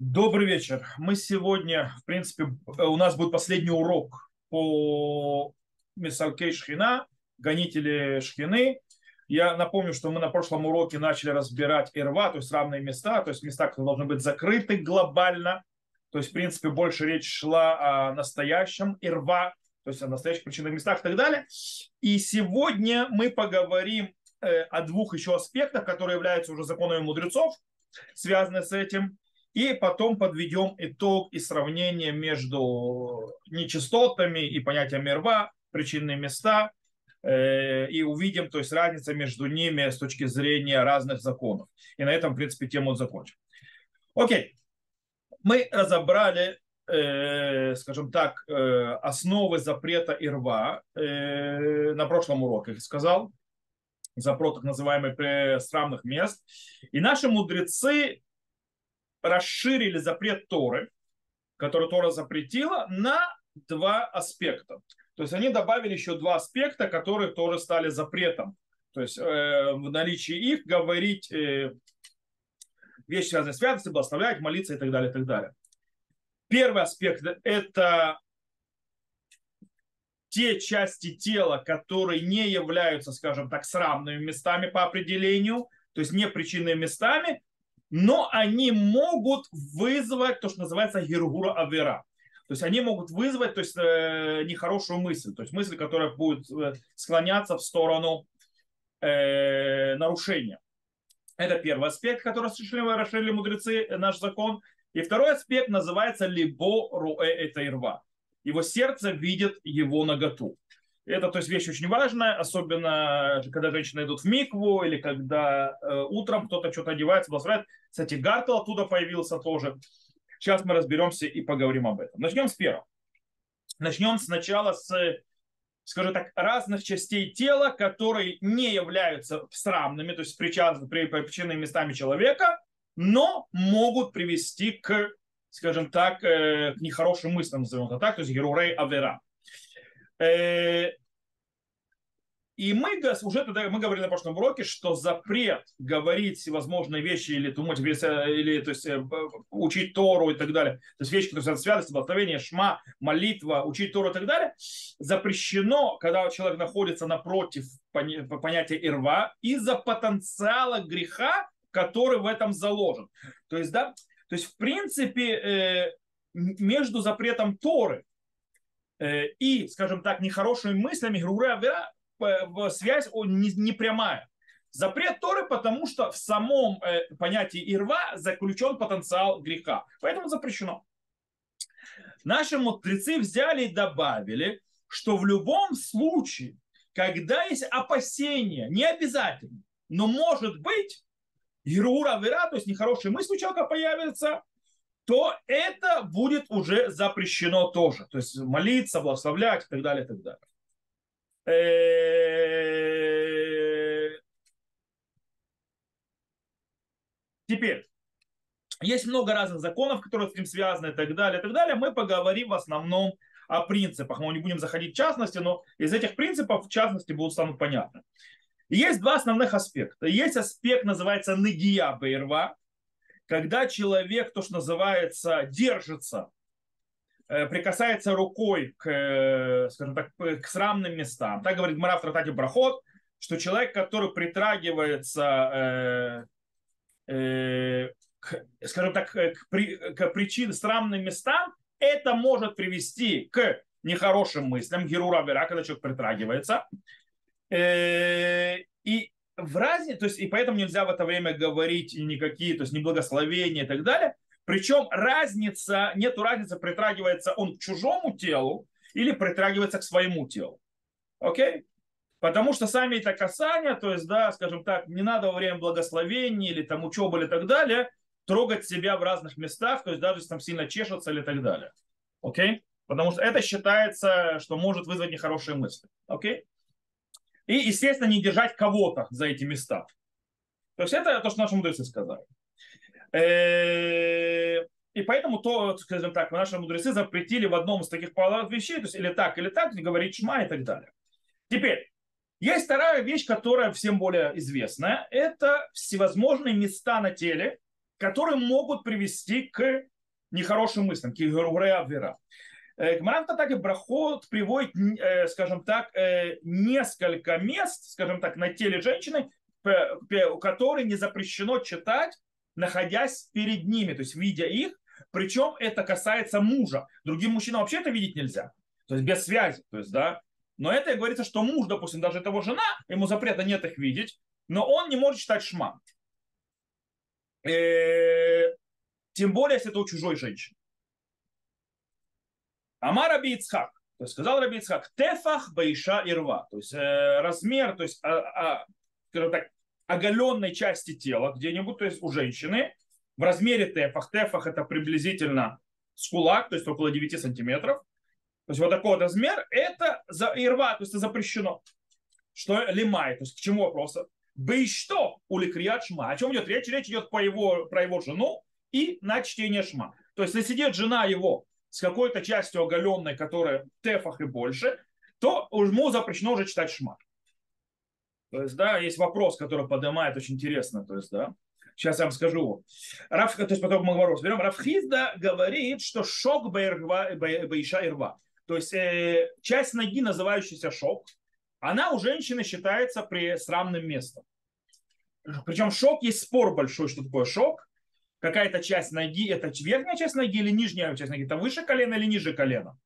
Добрый вечер. Мы сегодня, в принципе, у нас будет последний урок по Мисалкей Шхина, гонители Шхины. Я напомню, что мы на прошлом уроке начали разбирать Ирва, то есть равные места, то есть места, которые должны быть закрыты глобально. То есть, в принципе, больше речь шла о настоящем Ирва, то есть о настоящих причинных местах и так далее. И сегодня мы поговорим э, о двух еще аспектах, которые являются уже законами мудрецов, связанные с этим – и потом подведем итог и сравнение между нечистотами и понятием рва, причинные места, э, и увидим, то есть разница между ними с точки зрения разных законов. И на этом, в принципе, тему закончим. Окей. Мы разобрали, э, скажем так, э, основы запрета и рва на прошлом уроке, сказал, запрет так называемых срамных мест. И наши мудрецы расширили запрет Торы, который Тора запретила, на два аспекта. То есть они добавили еще два аспекта, которые тоже стали запретом. То есть э, в наличии их говорить э, вещи, связанные с святостью, благословлять, молиться и так далее, и так далее. Первый аспект – это те части тела, которые не являются, скажем так, срамными местами по определению, то есть не причинными местами, но они могут вызвать то, что называется гиргура авера. То есть они могут вызвать то есть, э, нехорошую мысль, то есть мысль, которая будет э, склоняться в сторону э, нарушения. Это первый аспект, который расширили, расширили мудрецы, э, наш закон. И второй аспект называется либо руэ это ирва. Его сердце видит его наготу. Это, то есть, вещь очень важная, особенно когда женщины идут в микву или когда э, утром кто-то что-то одевается, благословляет. Кстати, Гартел оттуда появился тоже. Сейчас мы разберемся и поговорим об этом. Начнем с первого. Начнем сначала с, скажем так, разных частей тела, которые не являются срамными, то есть причинными местами человека, но могут привести к, скажем так, э, к нехорошим мыслям, назовем это так, то есть герурей авера. Э, и мы уже тогда мы говорили на прошлом уроке, что запрет говорить всевозможные вещи или думать, или то есть, э, учить Тору и так далее, то есть вещи, которые связаны с святостью, шма, молитва, учить Тору и так далее, запрещено, когда человек находится напротив понятия ирва из-за потенциала греха, который в этом заложен. То есть, да, то есть в принципе э, между запретом Торы Э, и, скажем так, нехорошими мыслями, грубая говоря, связь не, не прямая. Запрет Торы, потому что в самом э, понятии ирва заключен потенциал греха. Поэтому запрещено. Наши мудрецы взяли и добавили, что в любом случае, когда есть опасения, не обязательно, но может быть, Ирура вера, то есть нехорошие мысли у человека появятся, то это будет уже запрещено тоже. То есть молиться, благословлять и так далее, и так далее. Э, теперь, есть много разных законов, которые с этим связаны и так далее, и так далее. Мы поговорим в основном о принципах. Мы не будем заходить в частности, но из этих принципов в частности будут станут понятны. Есть два основных аспекта. Есть аспект, называется нагия бейрва, когда человек, то, что называется, держится, э, прикасается рукой к, э, скажем так, к срамным местам. Так говорит Мара в Тратате Брахот, что человек, который притрагивается э, э, к, скажем так, к, при, к причин срамным местам, это может привести к нехорошим мыслям, герура вера, когда человек притрагивается. Э, и в разнице, то есть и поэтому нельзя в это время говорить никакие, то есть не благословения и так далее. Причем разница, нету разницы, притрагивается он к чужому телу или притрагивается к своему телу. Окей? Потому что сами это касания, то есть, да, скажем так, не надо во время благословения или там учебы или так далее трогать себя в разных местах, то есть даже если там сильно чешется или так далее. Окей? Потому что это считается, что может вызвать нехорошие мысли. Окей? И, естественно, не держать кого-то за эти места. То есть это то, что наши мудрецы сказали. Э, и поэтому то, скажем так, наши мудрецы запретили в одном из таких вещей, то есть или так, или так, не говорить шма и так далее. Теперь, есть вторая вещь, которая всем более известная. Это всевозможные места на теле, которые могут привести к нехорошим мыслям, к вера. Гмаранта так и Брахот приводит, скажем так, несколько мест, скажем так, на теле женщины, у которой не запрещено читать, находясь перед ними, то есть видя их, причем это касается мужа. Другим мужчинам вообще это видеть нельзя. То есть без связи. То есть, да. Но это говорится, что муж, допустим, даже того жена, ему запрета нет их видеть, но он не может читать шма. Э, тем более, если это у чужой женщины. Амар Раби Ицхак. То есть сказал Раби Ицхак, тефах баиша ирва. То есть э, размер, то есть, а, а, скажем так, оголенной части тела где-нибудь, то есть у женщины, в размере тефах. Тефах это приблизительно с кулак, то есть около 9 сантиметров. То есть вот такой вот размер, это за ирва, то есть это запрещено. Что лимай, то есть к чему вопрос? Бы что у шма. О чем идет речь? Речь идет по его, про его жену и на чтение шма. То есть если сидит жена его с какой-то частью оголенной, которая в тефах и больше, то ему запрещено уже читать шма. То есть, да, есть вопрос, который поднимает очень интересно. То есть, да, Сейчас я вам скажу. Раф, то есть потом мы говорим, разберем. Рафхизда говорит, что шок баиша ирва. То есть э, часть ноги, называющаяся шок, она у женщины считается при срамным местом. Причем шок, есть спор большой, что такое шок. Какая-то часть ноги, это верхняя часть ноги или нижняя часть ноги, это выше колена или ниже колена.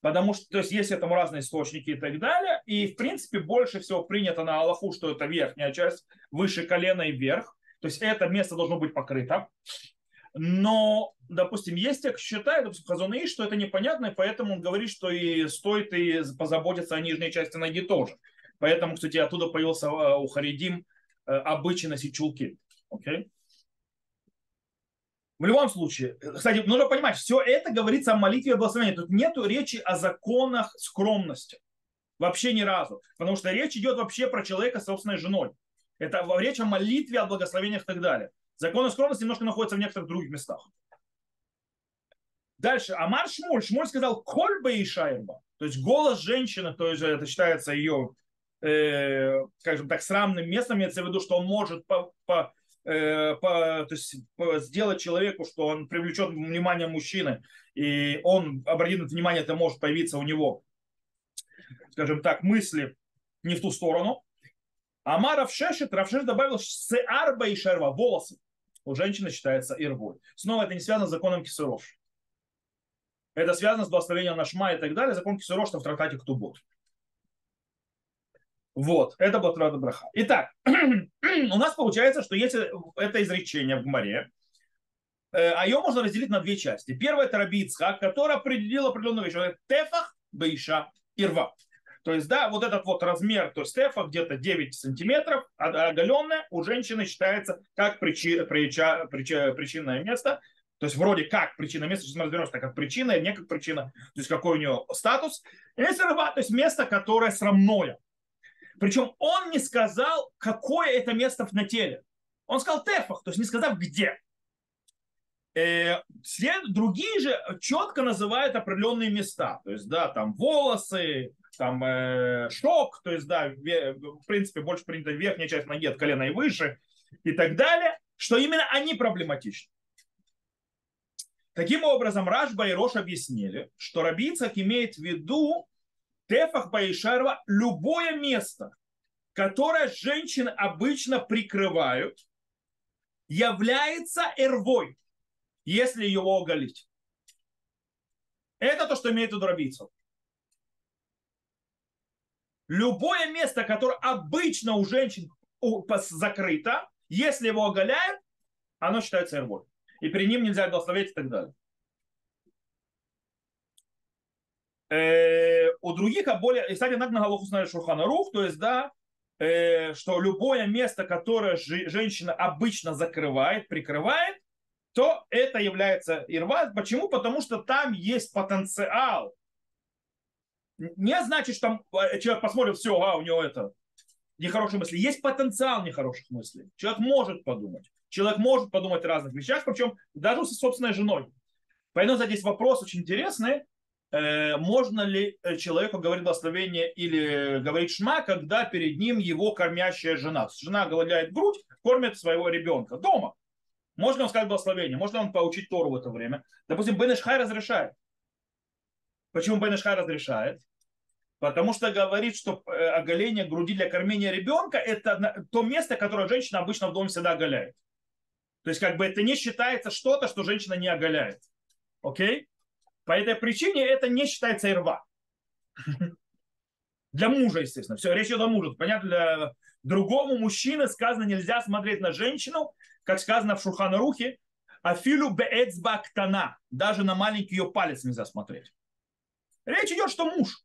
Потому что, то есть, есть этому разные источники и так далее. И, в принципе, больше всего принято на Аллаху, что это верхняя часть, выше колена и вверх. То есть это место должно быть покрыто. Но, допустим, есть те, кто считает, допустим, Хазон что это непонятно, и поэтому он говорит, что и стоит и позаботиться о нижней части ноги тоже. Поэтому, кстати, оттуда появился э, у Харидим э, обычай носить чулки. Okay? В любом случае, кстати, нужно понимать, все это говорится о молитве и благословении. Тут нет речи о законах скромности. Вообще ни разу. Потому что речь идет вообще про человека с собственной женой. Это речь о молитве, о благословениях и так далее. Законы скромности немножко находятся в некоторых других местах. Дальше. Амар Шмуль. Шмуль сказал кольба и шайрба. То есть голос женщины, то есть это считается ее, э, скажем так, срамным местом. Имеется в виду, что он может по, по, э, по, то есть, по, сделать человеку, что он привлечет внимание мужчины, и он обратит внимание, это может появиться у него, скажем так, мысли не в ту сторону. Амар Равшешет, Равшеш добавил сеарба и шерва, волосы. У женщины считается ирвой. Снова это не связано с законом Кисурош. Это связано с благословением Нашма и так далее. Закон Кисурош в трактате Ктубот. Вот, это был Трада Браха. Итак, у нас получается, что есть это изречение в Гмаре, э, а ее можно разделить на две части. Первая это Раби Ицхак, который определенную вещь. Тефах, Бейша, Ирва. То есть, да, вот этот вот размер, то есть стефа где-то 9 сантиметров, а оголенная у женщины считается как причи, прича, прича, причинное место. То есть вроде как причина места, сейчас мы разберемся, как причина, не как причина, то есть какой у нее статус. Если рыба, то есть место, которое срамное. Причем он не сказал, какое это место на теле. Он сказал тефах, то есть не сказав где. Э, все другие же четко называют определенные места. То есть, да, там волосы, там э, шок, то есть, да, в принципе, больше принято верхняя часть ноги от колена и выше и так далее, что именно они проблематичны. Таким образом, Рашба и Рош объяснили, что Рабицах имеет в виду Тефах Баишарва любое место, которое женщины обычно прикрывают, является эрвой, если его оголить. Это то, что имеет в виду Рабицах любое место, которое обычно у женщин закрыто, если его оголяют, оно считается эрбой. И при ним нельзя благословить и так далее. Э, у других, а более, и, кстати, на Галаху знает Шурхана Рух, то есть, да, э, что любое место, которое женщина обычно закрывает, прикрывает, то это является ирва. Почему? Потому что там есть потенциал не значит, что там э, человек посмотрит, все, а, у него это нехорошие мысли. Есть потенциал нехороших мыслей. Человек может подумать. Человек может подумать о разных вещах, причем даже со собственной женой. Поэтому здесь вопрос очень интересный. Э, можно ли э, человеку говорить благословение или говорить шма, когда перед ним его кормящая жена? Жена голодяет грудь, кормит своего ребенка дома. Можно он сказать благословение? Можно он поучить Тору в это время? Допустим, Бен Ишхай разрешает. Почему Бен Ишхай разрешает? Потому что говорит, что э, оголение груди для кормления ребенка – это то место, которое женщина обычно в доме всегда оголяет. То есть как бы это не считается что-то, что женщина не оголяет. Окей? По этой причине это не считается ирва. Для мужа, естественно. Все, речь идет о муже. Понятно, для другому мужчины сказано, нельзя смотреть на женщину, как сказано в Шурханарухе, афилу беэцбактана. Даже на маленький ее палец нельзя смотреть. Речь идет, что муж.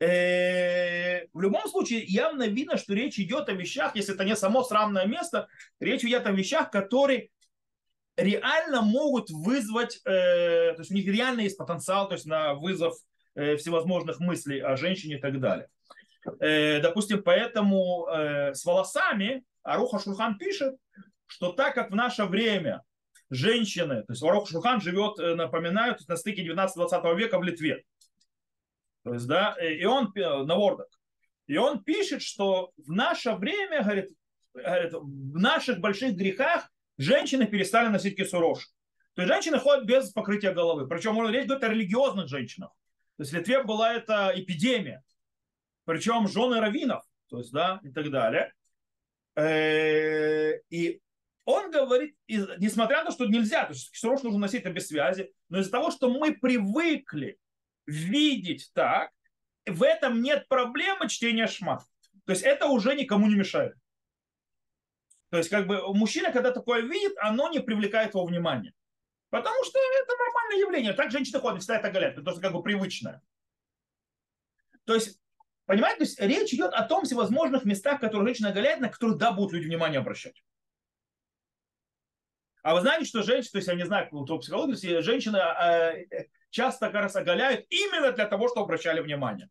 Э, в любом случае, явно видно, что речь идет о вещах, если это не само срамное место, речь идет о вещах, которые реально могут вызвать, э, то есть у них реально есть потенциал, то есть на вызов э, всевозможных мыслей о женщине и так далее. Допустим, поэтому с волосами Аруха Шурхан пишет, что так как в наше время женщины, то есть Аруха Шурхан живет, напоминаю, на стыке 19-20 века в Литве, то есть, да, и он на Вордах. И он пишет, что в наше время, говорит, говорит в наших больших грехах женщины перестали носить кисурош. То есть женщины ходят без покрытия головы. Причем можно речь говорит о религиозных женщинах. То есть в Литве была это эпидемия. Причем жены раввинов, то есть, да, и так далее. Э, и он говорит, несмотря на то, что нельзя, то есть кисурош нужно носить это без связи, но из-за того, что мы привыкли видеть так, в этом нет проблемы чтения шма. То есть это уже никому не мешает. То есть как бы мужчина, когда такое видит, оно не привлекает его внимания. Потому что это нормальное явление. Так женщины ходят, всегда это говорят. Это как бы привычное. То есть, понимаете, то есть речь идет о том всевозможных местах, которые женщина оголяет, на которые да, будут люди внимание обращать. А вы знаете, что женщины, то есть я не знаю, кто психология, женщины э, часто как раз оголяют именно для того, чтобы обращали внимание.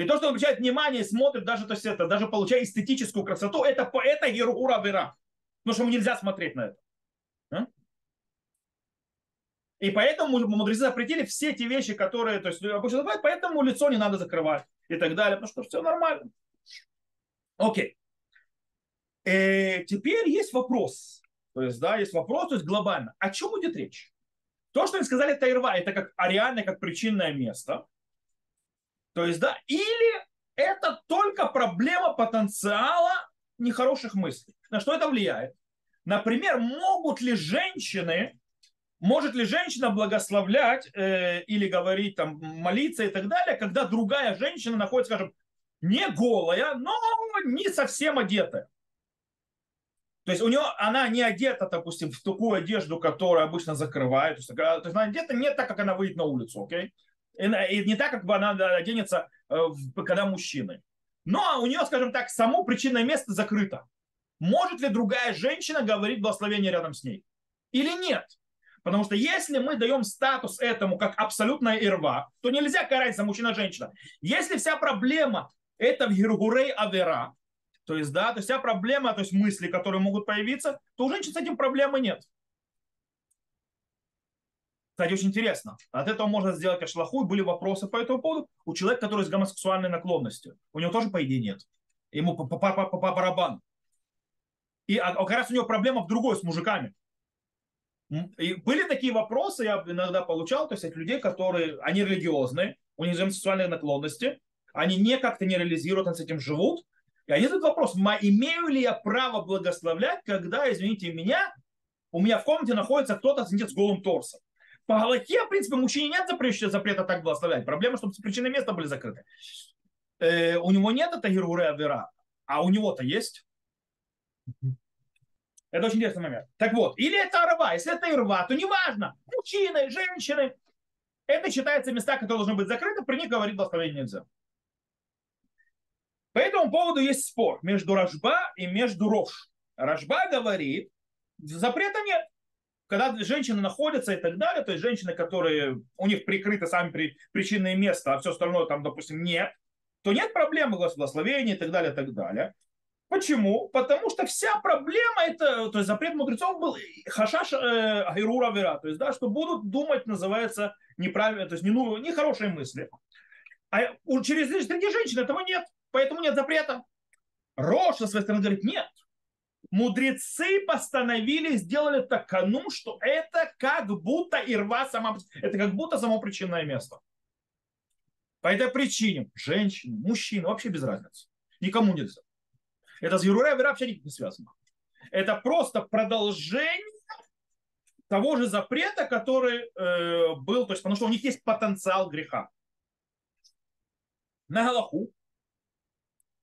И то, что он обращает внимание, смотрит даже, то есть это, даже получая эстетическую красоту, это, это герура вера. Потому что ему нельзя смотреть на это. А? И поэтому мудрецы запретили все эти вещи, которые, то есть, обычно бывают, поэтому лицо не надо закрывать и так далее, потому что все нормально. Окей. Э, теперь есть вопрос. То есть, да, есть вопрос, то есть глобально. О чем будет речь? То, что они сказали Тайрва, это как а реально как причинное место. То есть, да, или это только проблема потенциала нехороших мыслей. На что это влияет? Например, могут ли женщины, может ли женщина благословлять э, или говорить, там, молиться и так далее, когда другая женщина находится, скажем, не голая, но не совсем одетая. То есть у нее она не одета, допустим, в такую одежду, которая обычно закрывает. То есть, она одета не так, как она выйдет на улицу, окей? И, и не так, как бы она оденется, э, когда мужчины. Но у нее, скажем так, само причинное место закрыто. Может ли другая женщина говорить благословение рядом с ней? Или нет? Потому что если мы даем статус этому как абсолютная ирва, то нельзя карать за мужчина-женщина. Если вся проблема это в Гергурей Авера, то есть, да, то есть вся проблема, то есть мысли, которые могут появиться, то у женщин с этим проблемы нет. Кстати, очень интересно. От этого можно сделать ашлаху. Были вопросы по этому поводу. У человека, который с гомосексуальной наклонностью, у него тоже, по идее, нет. Ему по, по, по, по, по. И а, как раз у него проблема в другой, с мужиками. И были такие вопросы, я иногда получал, то есть от людей, которые, они религиозные, у них гомосексуальные наклонности, они не как-то не реализируют, они с этим живут, и они задают вопрос, имею ли я право благословлять, когда, извините меня, у меня в комнате находится кто-то с голым торсом. По Галахе, в принципе, мужчине нет запрета, запрета так благословлять. Проблема, чтобы причины места были закрыты. Э, у него нет это геруре авера, а у него-то есть. Это очень интересный момент. Так вот, или это рва. Если это рва, то неважно. Мужчины, женщины. Это считается места, которые должны быть закрыты, при них говорить благословение нельзя. По этому поводу есть спор между Рожба и между Рош. Рожба говорит, запрета нет. Когда женщины находятся и так далее, то есть женщины, которые у них прикрыты сами при, причинные места, а все остальное там, допустим, нет, то нет проблемы благословения и так далее, и так далее. Почему? Потому что вся проблема это, то есть запрет мудрецов был хашаш э, вера, то есть да, что будут думать, называется неправильно, то есть не, ну, нехорошие мысли. А через среди женщин этого нет. Поэтому нет запрета. Рош со своей стороны говорит, нет. Мудрецы постановили, сделали такану, что это как будто ирва сама, это как будто само причинное место. По этой причине женщины, мужчины, вообще без разницы. Никому нельзя. Это с Юрура вообще никак не связано. Это просто продолжение того же запрета, который э, был, то есть потому что у них есть потенциал греха. На Галаху.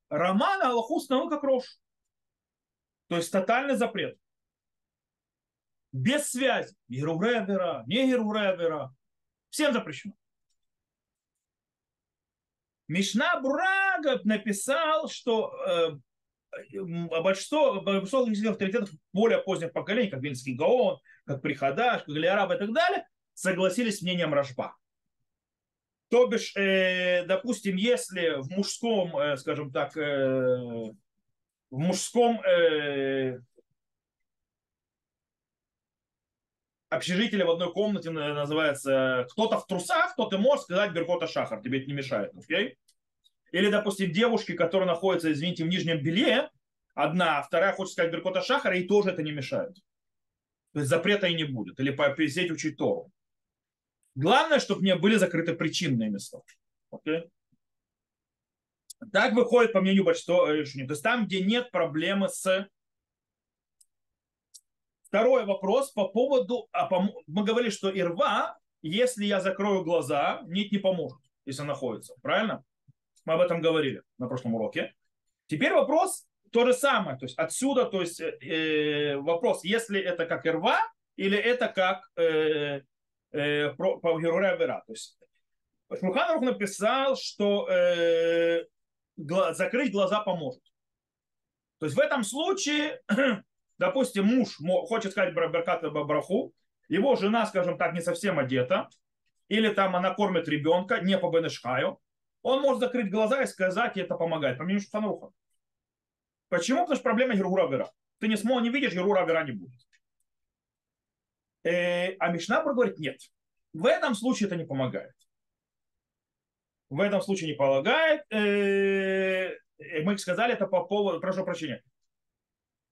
Роман Галаху установил как рожь. То есть тотальный запрет. Без связи. Герурая бера, не герурая бера. Всем запрещено. Мишна Брага написал, что э, большинство, большинство авторитетов более поздних поколений, как Вильнский Гаон, как Приходаш, как Галиараб и так далее, согласились с мнением Рожба. То бишь, э, допустим, если в мужском, э, скажем так, э, в мужском э, общежитии в одной комнате называется кто-то в трусах, то ты можешь сказать Беркота Шахар, тебе это не мешает, окей? Или, допустим, девушки, которые находятся, извините, в нижнем белье, одна, а вторая хочет сказать Беркота Шахара, и тоже это не мешает. То есть запрета и не будет. Или сидеть учить Тору. Главное, чтобы не были закрыты причинные места. Okay? Так выходит, по мнению большинства решений. То есть там, где нет проблемы с... Второй вопрос по поводу... А по... Мы говорили, что ирва, если я закрою глаза, нет, не поможет, если находится. Правильно? Мы об этом говорили на прошлом уроке. Теперь вопрос то же самое. То есть отсюда, то есть э, вопрос, если это как ирва, или это как э, э, по, по То есть Шулханрух написал, что э, закрыть глаза поможет. То есть в этом случае, допустим, муж хочет сказать Беркат Бабраху, его жена, скажем так, не совсем одета, или там она кормит ребенка, не по Бенешхаю, он может закрыть глаза и сказать, и это помогает, по мнению Шуханруха. Почему? Потому что проблема Герура Вера. Ты не смог, не видишь, Герура Вера не будет. Э, а Мишнабур говорит, нет. В этом случае это не помогает в этом случае не полагает. Э, мы сказали это по поводу, прошу прощения,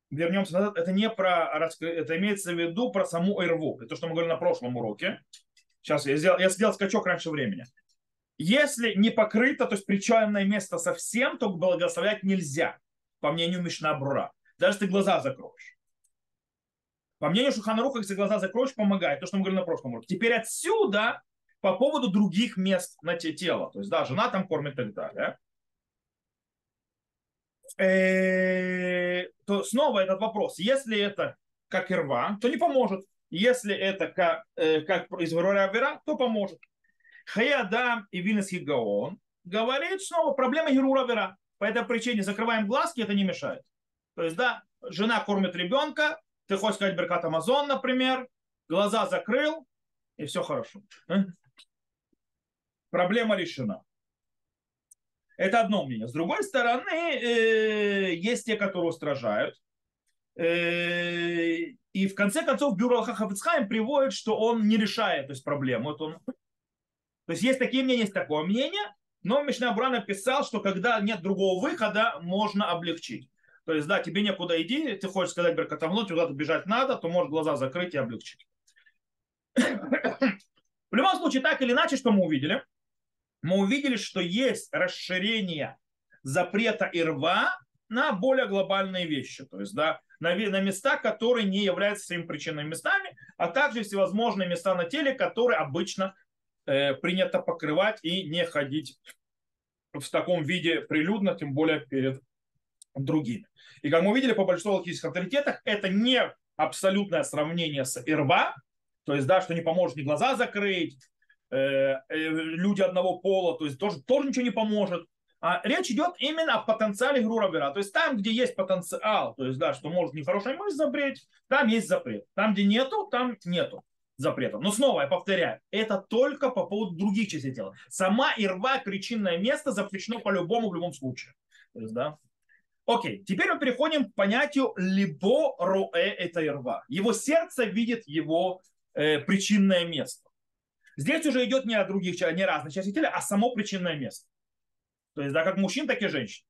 вернемся назад, это не про, это имеется в виду про саму РВУ. Это то, что мы говорили на прошлом уроке. Сейчас я сделал, я сделал скачок раньше времени. Если не покрыто, то есть причальное место совсем, то благословлять нельзя, по мнению Мишна Брура. Даже если ты глаза закроешь. По мнению Шуханаруха, если глаза закроешь, помогает. То, что мы говорили на прошлом уроке. Теперь отсюда по поводу других мест на те тела. То есть, да, жена там кормит и так далее. Э, то снова этот вопрос. Если это как ирва, то не поможет. Если это как, э, как из Вера, то поможет. Хаядам и Вильнский Гаон говорит снова проблема Герура Вера. По этой причине закрываем глазки, это не мешает. То есть, да, жена кормит ребенка, ты хочешь сказать Беркат Амазон, например, глаза закрыл, и все хорошо проблема решена. Это одно мнение. С другой стороны, э, есть те, которые устражают. Э, и в конце концов Бюро Хахавицхайм приводит, что он не решает то есть, проблему. Вот он... То есть есть такие мнения, есть такое мнение, но Мишна Бура написал, что когда нет другого выхода, можно облегчить. То есть, да, тебе некуда иди, ты хочешь сказать Беркатамло, куда-то бежать надо, то можешь глаза закрыть и облегчить. В любом случае, так или иначе, что мы увидели – мы увидели, что есть расширение запрета и рва на более глобальные вещи, то есть да, на, на места, которые не являются своими причинными местами, а также всевозможные места на теле, которые обычно э, принято покрывать и не ходить в таком виде прилюдно, тем более перед другими. И как мы увидели по большинству логических авторитетах, это не абсолютное сравнение с ирва, то есть, да, что не поможет ни глаза закрыть, люди одного пола, то есть тоже, тоже ничего не поможет. А речь идет именно о потенциале Грурабера. То есть там, где есть потенциал, то есть, да, что может нехорошая мысль запреть, там есть запрет. Там, где нету, там нету запрета. Но снова, я повторяю, это только по поводу других частей тела. Сама ирва, причинное место запрещено по-любому в любом случае. То есть, да. Окей, теперь мы переходим к понятию либо роэ это ирва. Его сердце видит его э, причинное место. Здесь уже идет не о других, не разных частях тела, а само причинное место. То есть, да, как мужчин, так и женщин.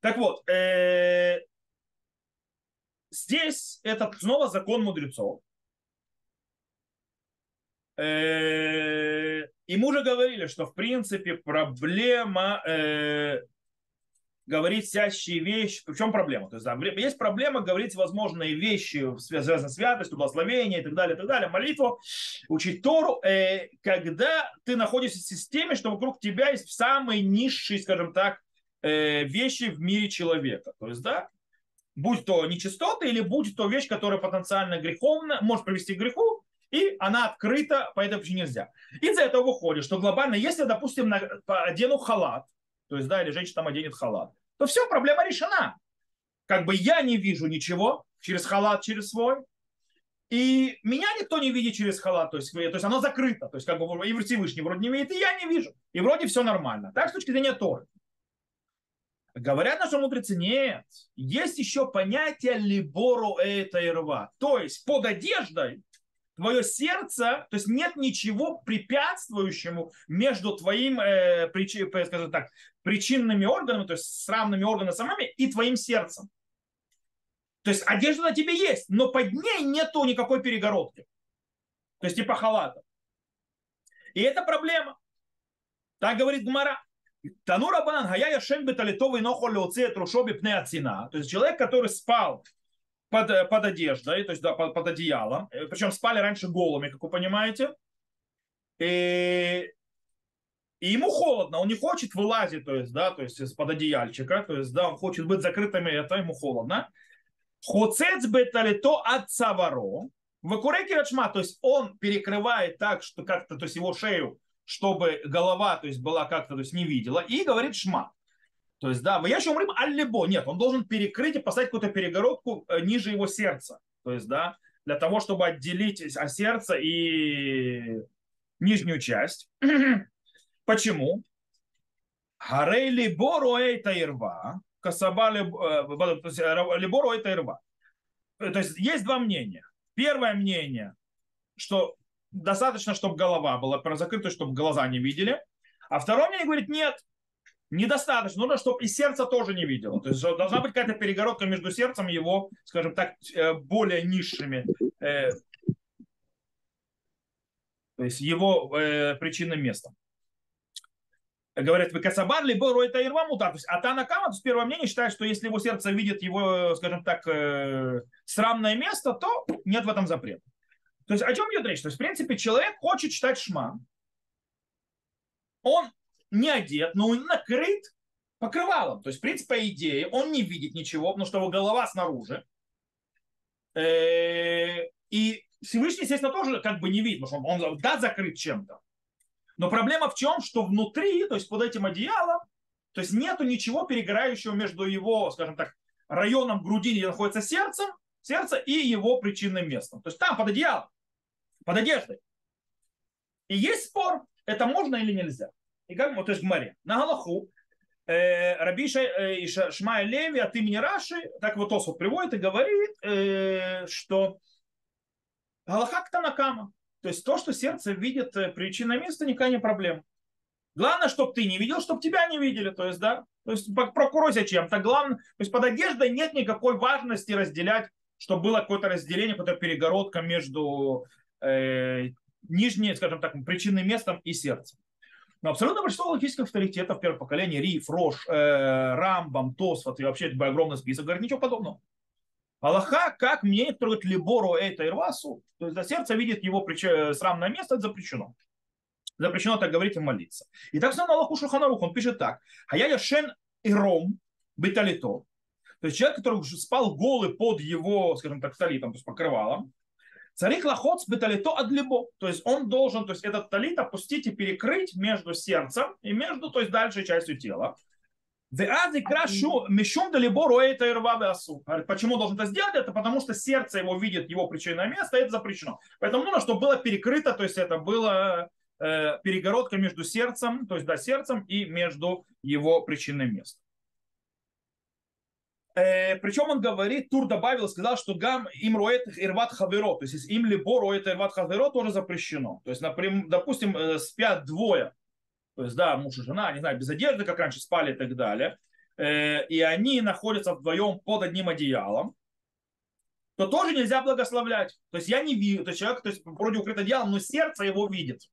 Так вот, э, здесь это снова закон мудрецов. Э, и мы уже говорили, что в принципе проблема э, говорить всячие вещи. В чем проблема? То есть, да, есть проблема говорить возможные вещи, связанные с святостью, благословение и так далее, и так далее, молитву, учить Тору, э, когда ты находишься в системе, что вокруг тебя есть самые низшие, скажем так, э, вещи в мире человека. То есть, да, будь то нечистота или будь то вещь, которая потенциально греховна, может привести к греху, и она открыта, по этой причине нельзя. Из этого выходит, что глобально, если, допустим, на, одену халат, то есть, да, или женщина там оденет халат, то все, проблема решена. Как бы я не вижу ничего через халат, через свой, и меня никто не видит через халат, то есть, то есть оно закрыто, то есть как бы и Всевышний вроде не видит, и я не вижу, и вроде все нормально. Так с точки зрения Торы. Говорят наши мудрецы, нет. Есть еще понятие либору это рва. То есть под одеждой твое сердце, то есть нет ничего препятствующему между твоим, э, причи, скажем так, причинными органами, то есть с органами самыми и твоим сердцем. То есть одежда на тебе есть, но под ней нету никакой перегородки. То есть типа халата. И это проблема. Так говорит Гмара. Танура банан, хая яшен беталитовый нохо леоце трушоби пне отцина. То есть человек, который спал под, э, под одеждой, то есть да, под, под одеялом, э, причем спали раньше голыми, как вы понимаете, и, и ему холодно, он не хочет вылазить, то есть, да, то есть из-под одеяльчика, то есть, да, он хочет быть закрытыми, это ему холодно. Хоцец беталито от саваро, выкуреки рачма, то есть он перекрывает так, что как-то, то есть его шею чтобы голова, то есть была как-то, то есть не видела, и говорит шма. То есть, да, я еще умрим аль-либо. Нет, он должен перекрыть и поставить какую-то перегородку э, ниже его сердца. То есть, да, для того, чтобы отделить сердце и нижнюю часть. Почему? Харей либору эйта ирва, касаба либору эйта ирва. То есть, есть два мнения. Первое мнение, что достаточно, чтобы голова была закрыта, чтобы глаза не видели. А второй мне говорит, нет, недостаточно. Нужно, чтобы и сердце тоже не видело. То есть должна быть какая-то перегородка между сердцем и его, скажем так, э, более низшими, э, то есть его э, причинным местом. Говорят, Касабар либо Ройта Ирвамута. То есть Атана Кама, то есть первое мнение считает, что если его сердце видит его, скажем так, срамное место, то нет в этом запрета. То есть о чем идет речь? То есть, в принципе, человек хочет читать шма. Он не одет, но он накрыт покрывалом. То есть, в принципе, по идее, он не видит ничего, потому что его голова снаружи. Э, и Всевышний, естественно, тоже как бы не видит, потому что он, да, закрыт чем-то. Но проблема в чем, что внутри, то есть под этим одеялом, то есть нету ничего перегорающего между его, скажем так, районом груди, где находится сердце, сердце и его причинным местом. То есть там под одеялом под одеждой. И есть спор, это можно или нельзя. И как, вот, то есть в море. На Галаху э, Раби э, Шмая Леви от имени Раши, так вот Освод приводит и говорит, э, что Галаха Танакама. То есть то, что сердце видит э, причина места, никакая не проблема. Главное, чтобы ты не видел, чтобы тебя не видели. То есть, да, то есть прокуройся чем-то. Главное, то есть под одеждой нет никакой важности разделять, чтобы было какое-то разделение, какая-то перегородка между э, нижнее, скажем так, причинным местом и сердцем. Но абсолютно большинство логических авторитетов первого поколения, Риф, Рош, э, Рамбам, Тосфот и вообще огромный список, говорит ничего подобного. Аллаха, как мне говорит, либору это ирвасу, то есть за сердце видит его прич... срамное место, это запрещено. Запрещено так говорить и молиться. И так на Аллаху Шуханарух, он пишет так. А я яшен иром беталито. То есть человек, который спал голый под его, скажем так, талитом, то есть покрывалом, Царик лохот беталито адлибо. То есть он должен, то есть этот талит опустить и перекрыть между сердцем и между, то есть дальшей частью тела. Почему должен это сделать? Это потому что сердце его видит его причинное место, это запрещено. Поэтому нужно, чтобы было перекрыто, то есть это была э, перегородка между сердцем, то есть да, сердцем и между его причинным местом. Э, причем он говорит, Тур добавил, сказал, что гам им роет ирват хаверо, то есть им либо роет ирват хаверо, тоже запрещено. То есть, например, допустим, э, спят двое, то есть, да, муж и жена, не знаю, без одежды, как раньше спали и так далее, э, и они находятся вдвоем под одним одеялом, то тоже нельзя благословлять. То есть я не вижу, то есть человек то есть, вроде укрыто делом, но сердце его видит.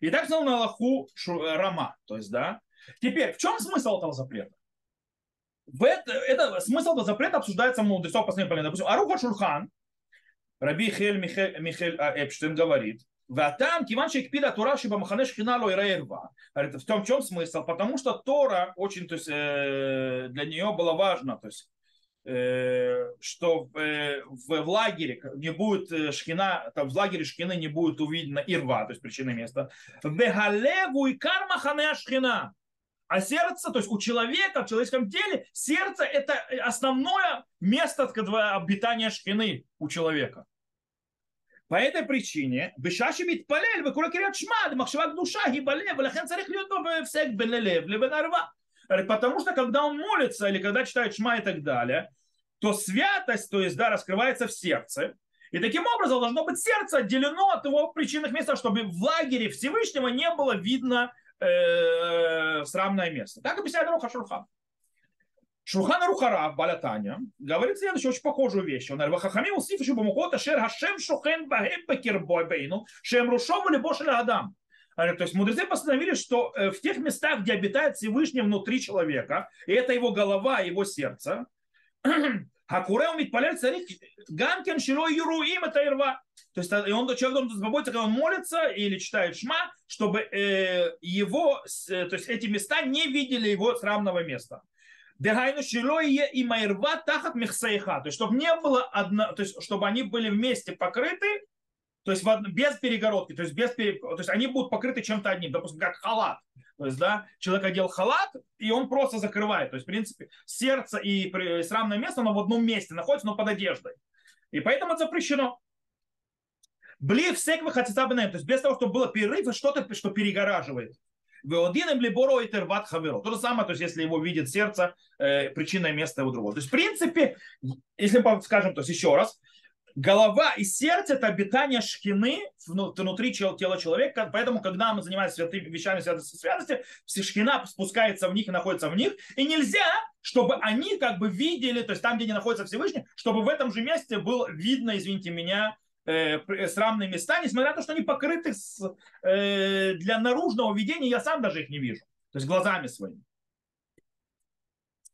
И так сказал на Аллаху Рама. То есть, да. Теперь, в чем смысл этого запрета? В это, это, смысл этого запрета обсуждается у мудрецов последнего поколения. Допустим, Аруха Шурхан, Раби Хель Михель, Михель Эпштейн говорит, Ватам, киван шейкпида Тора, шиба махане шхина ло В том, в чем смысл? Потому что Тора очень, то есть, э, для нее было важно, то есть, э, что э, в, в лагере не будет шхина, там в лагере шхины не будет увидена ирва, то есть причина места. Вегалеву и карма хане шхина. А сердце, то есть у человека, в человеческом теле, сердце это основное место обитания шхины у человека. По этой причине, בשעה מתפלל וקורא קריאת שמע, למחשבה קדושה היא בלב, ולכן צריך להיות בו בהפסק בין הלב לבין הערווה. Потому что когда он молится или когда читает шма и так далее, то святость, то есть, да, раскрывается в сердце. И таким образом должно быть сердце отделено от его причинных мест, чтобы в лагере Всевышнего не было видно э, срамное место. Так объясняет Руха Шурхан. Шурхан Рухара Балятаня говорит следующую очень похожую вещь. Он говорит, Хахами усиф еще бумукот, ашер хашем шухен бахем бакирбой бейну, шем рушов или бошеля адам. То есть мудрецы постановили, что э, в тех местах, где обитает Всевышний внутри человека, и это его голова, его сердце, Хакуре умит палер царих ганкен шило юру им это ирва. То есть и он, человек должен заботиться, когда он молится или читает шма, чтобы э, его, э, то есть эти места не видели его срамного места. Дегайну шилое и майрва тахат мехсейха. То есть, чтобы не было одно, то есть, чтобы они были вместе покрыты, то есть без перегородки, то есть, без пере... то есть они будут покрыты чем-то одним, допустим, как халат. То есть, да, человек одел халат, и он просто закрывает. То есть, в принципе, сердце и срамное место, оно в одном месте находится, но под одеждой. И поэтому это запрещено. Блив сек то есть без того, чтобы было перерыв, что-то, что перегораживает. Веодином либоро и терват хаверо. То же самое, то есть если его видит сердце, э, причина места его другого. То есть в принципе, если скажем, то есть еще раз, голова и сердце это обитание шхины внутри тела человека, поэтому когда мы занимаемся святыми вещами святости, святости, шхина спускается в них и находится в них, и нельзя, чтобы они как бы видели, то есть там, где не находится Всевышний, чтобы в этом же месте было видно, извините меня, э, срамные места, несмотря на то, что они покрыты э, для наружного видения, я сам даже их не вижу, то есть глазами своими.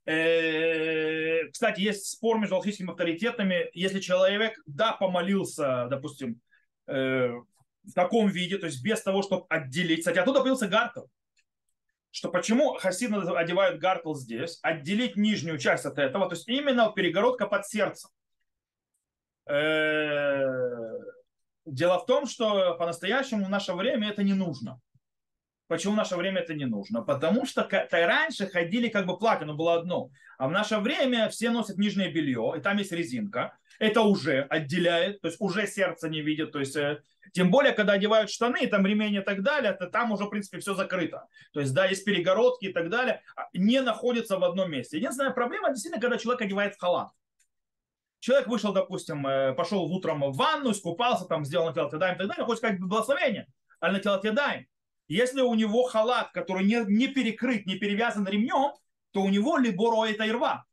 Э, кстати, есть спор между алхимическими авторитетами, если человек, да, помолился, допустим, э, в таком виде, то есть без того, чтобы отделить. Кстати, оттуда появился гартл. Что почему хасиды одевают гартл здесь, отделить нижнюю часть от этого, то есть именно перегородка под сердцем. Э, дело в том, что по-настоящему в наше время это не нужно. Почему в наше время это не нужно? Потому что раньше ходили как бы платье, но было одно. А в наше время все носят нижнее белье, и там есть резинка. Это уже отделяет, то есть уже сердце не видит. То есть, э, тем более, когда одевают штаны, там ремень и так далее, то там уже, в принципе, все закрыто. То есть, да, есть перегородки и так далее, а не находится в одном месте. Единственная проблема, действительно, когда человек одевает халат. Человек вышел, допустим, э, пошел утром в ванну, искупался, там сделал на и так далее, хочет сказать благословение, а на тело Если у него халат, который не, не перекрыт, не перевязан ремнем, то у него либо это и рва.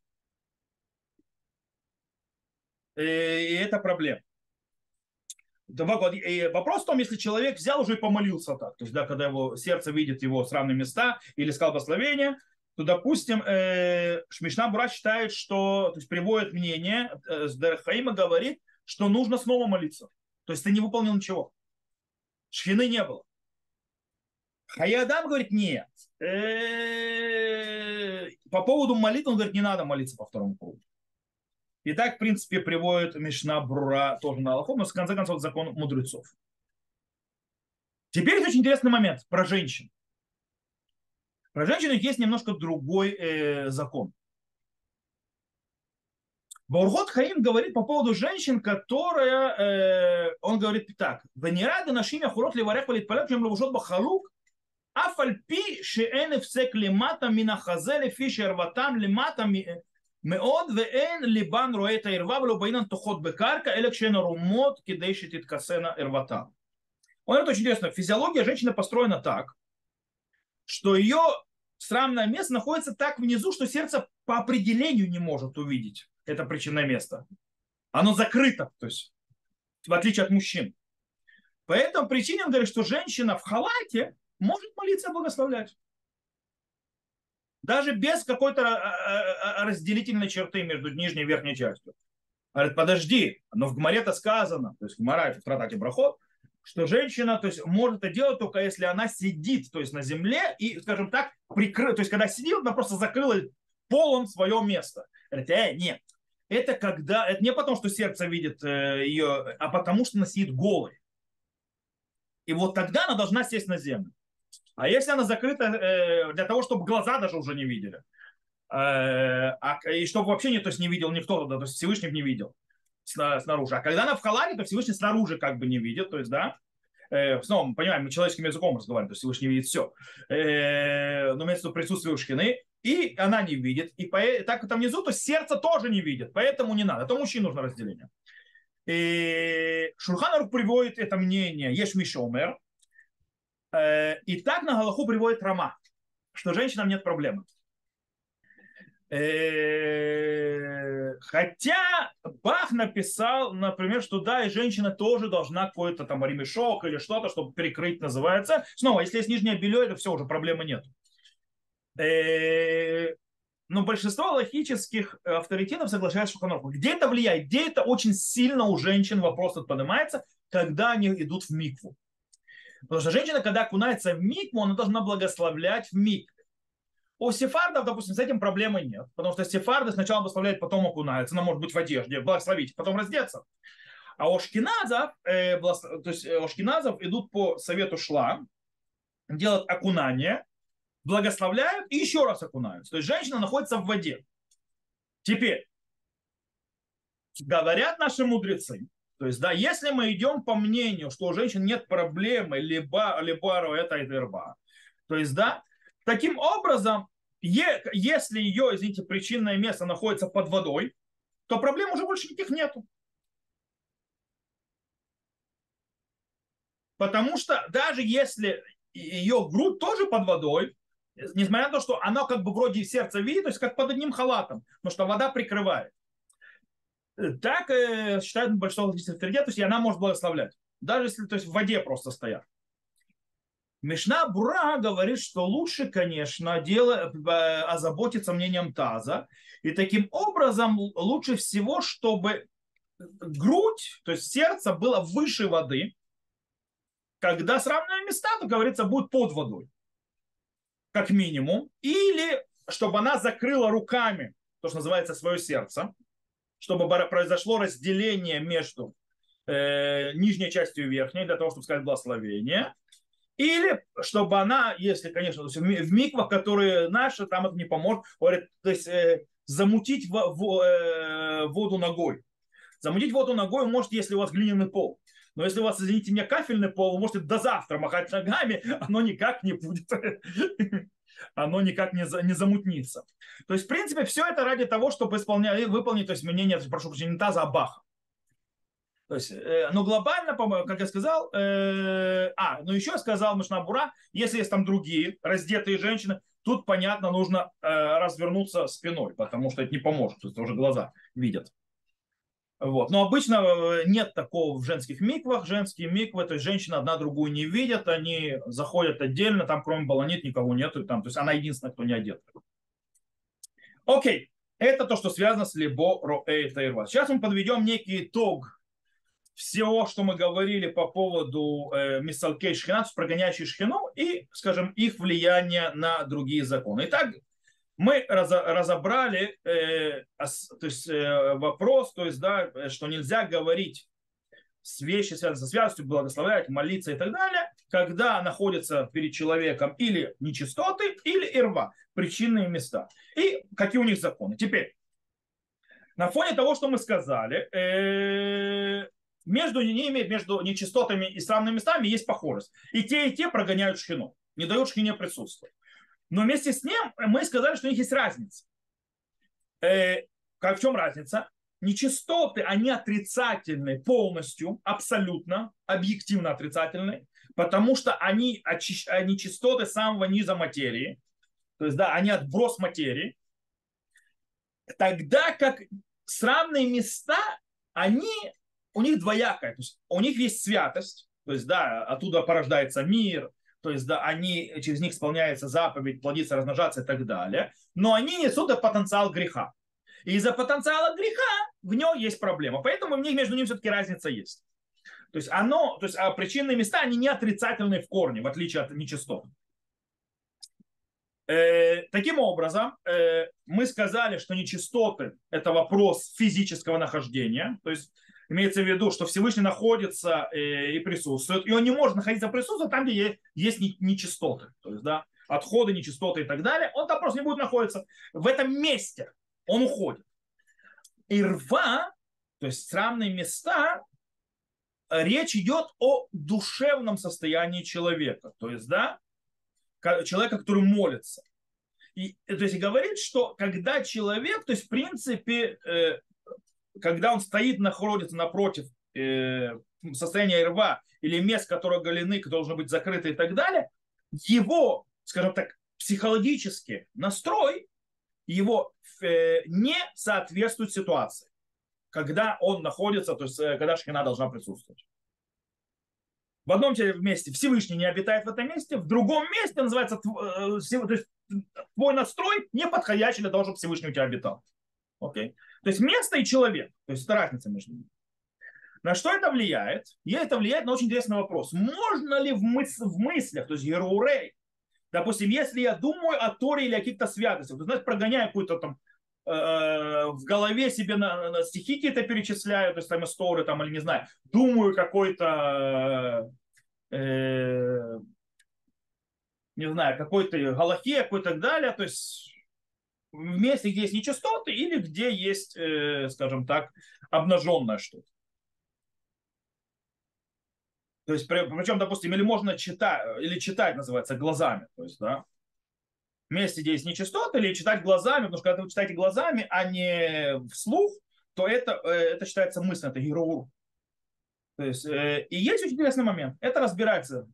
Э, и это проблема. Вопрос в том, если человек взял уже и помолился так, то есть, да, когда его сердце видит его сравные места или сказал благословение, то, допустим, э, Шмишна Бура считает, что, то есть приводит мнение, э, Дерхаима говорит, что нужно снова молиться. То есть ты не выполнил ничего. Шхины не было. Хаядам говорит, нет. По поводу молитвы, он говорит, не надо молиться по второму кругу. И так, в принципе, приводит Мишна Брура тоже на Аллаху, но в конце концов закон мудрецов. Теперь есть очень интересный момент про женщин. Про женщин есть немножко другой э, закон. Баургот Хаим говорит по поводу женщин, которая, э, он говорит так, «Венерады нашими ахурот ливарех валитпалет, чем лавушот бахалук, אף על פי שאין הפסק למטה מן החזה לפי שערוותם למטה מאוד ואין ליבן רואה את הערווה ולא באינן תוחות בקרקע אלא כשהן ערומות כדי שתתכסנה ערוותן. Он говорит очень интересно. Физиология женщины построена так, что ее срамное место находится так внизу, что сердце по определению не может увидеть это причинное место. Оно закрыто, то есть в отличие от мужчин. По этому причине он говорит, что женщина в халате может молиться и благословлять. Даже без какой-то э, э, э, разделительной черты между нижней и верхней частью. Говорит, подожди, но в Гмаре это сказано, то есть Гмара это в Тратате Брахот, что женщина то есть, может это делать только если она сидит то есть, на земле и, скажем так, прикрыта. То есть, когда сидит, она просто закрыла полом свое место. Говорит, э, нет. Это когда, это не потому, что сердце видит э, ее, а потому, что она сидит голой. И вот тогда она должна сесть на землю. А если она закрыта э, для того, чтобы глаза даже уже не видели, э, а, и чтобы вообще не, то есть не видел никто, да, то есть Всевышний не видел снаружи. А когда она в халате, то Всевышний снаружи как бы не видит, то есть, да, э, снова мы понимаем, мы человеческим языком разговариваем, то есть Всевышний видит все. Э, но имеется в виду присутствие и она не видит, и по, так там внизу, то сердце тоже не видит, поэтому не надо. Это мужчин нужно разделение. И Шурханар приводит это мнение, Еш Мишомер, Э, и так на Галаху приводит Рама, что женщинам нет проблемы. Э, хотя Бах написал, например, что да, и женщина тоже должна какой-то там ремешок или что-то, чтобы перекрыть, называется. Снова, если есть нижнее белье, это все, уже проблемы нет. Э, но большинство логических авторитетов соглашаются с Шуханорху. Где это влияет? Где это очень сильно у женщин вопрос поднимается, когда они идут в микву. Потому что женщина, когда окунается в микву, она должна благословлять в микве. У сефардов, допустим, с этим проблемы нет. Потому что сефарды сначала благословляют, потом окунаются. Она может быть в одежде, благословить, потом раздеться. А у шкиназов, э, то есть э, у шкиназов идут по совету шла, делают окунание, благословляют и еще раз окунаются. То есть женщина находится в воде. Теперь, говорят наши мудрецы, то есть, да, если мы идем по мнению, что у женщин нет проблемы, либо, либо это и верба, то есть, да, таким образом, е, если ее, извините, причинное место находится под водой, то проблем уже больше никаких нету. Потому что даже если ее грудь тоже под водой, несмотря на то, что она как бы вроде сердце видит, то есть как под одним халатом, но что вода прикрывает так э, считают большого логического авторитета, то есть она может благословлять. Даже если то есть, в воде просто стоят. Мишна Бура говорит, что лучше, конечно, дело, э, озаботиться мнением таза. И таким образом лучше всего, чтобы грудь, то есть сердце было выше воды, когда сравниваемые места, то говорится, будет под водой, как минимум. Или чтобы она закрыла руками, то, что называется, свое сердце чтобы произошло разделение между э, нижней частью и верхней, для того, чтобы сказать благословение. Или чтобы она, если, конечно, в миквах, которые наши, там это не поможет, говорит, то есть э, замутить в, в, э, воду ногой. Замутить воду ногой может, если у вас глиняный пол. Но если у вас, извините меня, кафельный пол, вы можете до завтра махать ногами, оно никак не будет оно никак не, за, не замутнится. То есть, в принципе, все это ради того, чтобы исполнять, выполнить, то есть, мнение, прошу прощения, не таза, а баха. То есть, э, но глобально, как я сказал, э, а, ну еще сказал Мишнабура, если есть там другие раздетые женщины, тут, понятно, нужно э, развернуться спиной, потому что это не поможет, то есть уже глаза видят. Вот. Но обычно э, нет такого в женских миквах. Женские миквы, то есть женщина одна другую не видят, они заходят отдельно, там кроме баланит никого нету, там, то есть она единственная, кто не одет. Окей, это то, что связано с либо роэй тайрва. Сейчас мы подведем некий итог всего, что мы говорили по поводу э, миссалкей шхинат, прогоняющих шхину, и, скажем, их влияние на другие законы. Итак, мы разобрали э, то есть, э, вопрос, то есть, да, что нельзя говорить с вещи, связанные со святостью, благословлять, молиться и так далее, когда находятся перед человеком или нечистоты, или ирва, причинные места. И какие у них законы. Теперь, на фоне того, что мы сказали, э, между ними, между нечистотами и странными местами есть похожесть. И те, и те прогоняют шхину, не дают шхине присутствовать. Но вместе с ним мы сказали, что у них есть разница. Э, как в чем разница? Нечистоты, они отрицательны полностью, абсолютно, объективно отрицательны, потому что они, очищ... они частоты самого низа материи, то есть, да, они отброс материи, тогда как сравные места они, у них двоякая, то есть у них есть святость, то есть, да, оттуда порождается мир, то есть, да, они, через них исполняется заповедь, плодиться, размножаться и так далее, но они несут потенциал греха. И из-за потенциала греха в нем есть проблема. Поэтому в них между ними все-таки разница есть. То есть оно, то есть а причинные места, они не отрицательные в корне, в отличие от нечистот. Э, таким образом, э, мы сказали, что нечистоты – это вопрос физического нахождения. То есть имеется в виду, что Всевышний находится э, и присутствует, и он не может находиться присутствовать там, где есть нечистоты. То есть, да, отходы, нечистоты и так далее. Он там просто не будет находиться. В этом месте он уходит. И рва, то есть срамные места, речь идет о душевном состоянии человека. То есть, да, человека, который молится. И, то есть, говорит, что когда человек, то есть, в принципе, э, когда он стоит, находится напротив э, состояния рва или мест, которые голены, должны быть закрыты и так далее, его, скажем так, психологический настрой его э, не соответствует ситуации когда он находится, то есть э, когда шхина должна присутствовать. В одном месте Всевышний не обитает в этом месте, в другом месте называется э, то есть, твой настрой не подходящий для того, чтобы Всевышний у тебя обитал. Окей? То есть место и человек. То есть это разница между ними. На что это влияет? И это влияет на очень интересный вопрос. Можно ли в, мыс- в мыслях, то есть героурей, допустим, если я думаю о Торе или о каких-то святостях, то знаешь, прогоняю какую-то там Э, в голове себе на, на стихи какие-то перечисляю, то есть там истории, там, или не знаю, думаю какой-то, э, не знаю, какой-то галахе, какой-то так далее, то есть в месте, где есть нечистоты или где есть, э, скажем так, обнаженное что-то. То есть, причем, допустим, или можно читать, или читать называется глазами, то есть, да, месте, где есть нечистоты, или читать глазами, потому что когда вы читаете глазами, а не вслух, то это, э, это считается мысль, это героур. То есть, э, и есть очень интересный момент. Это разбирается.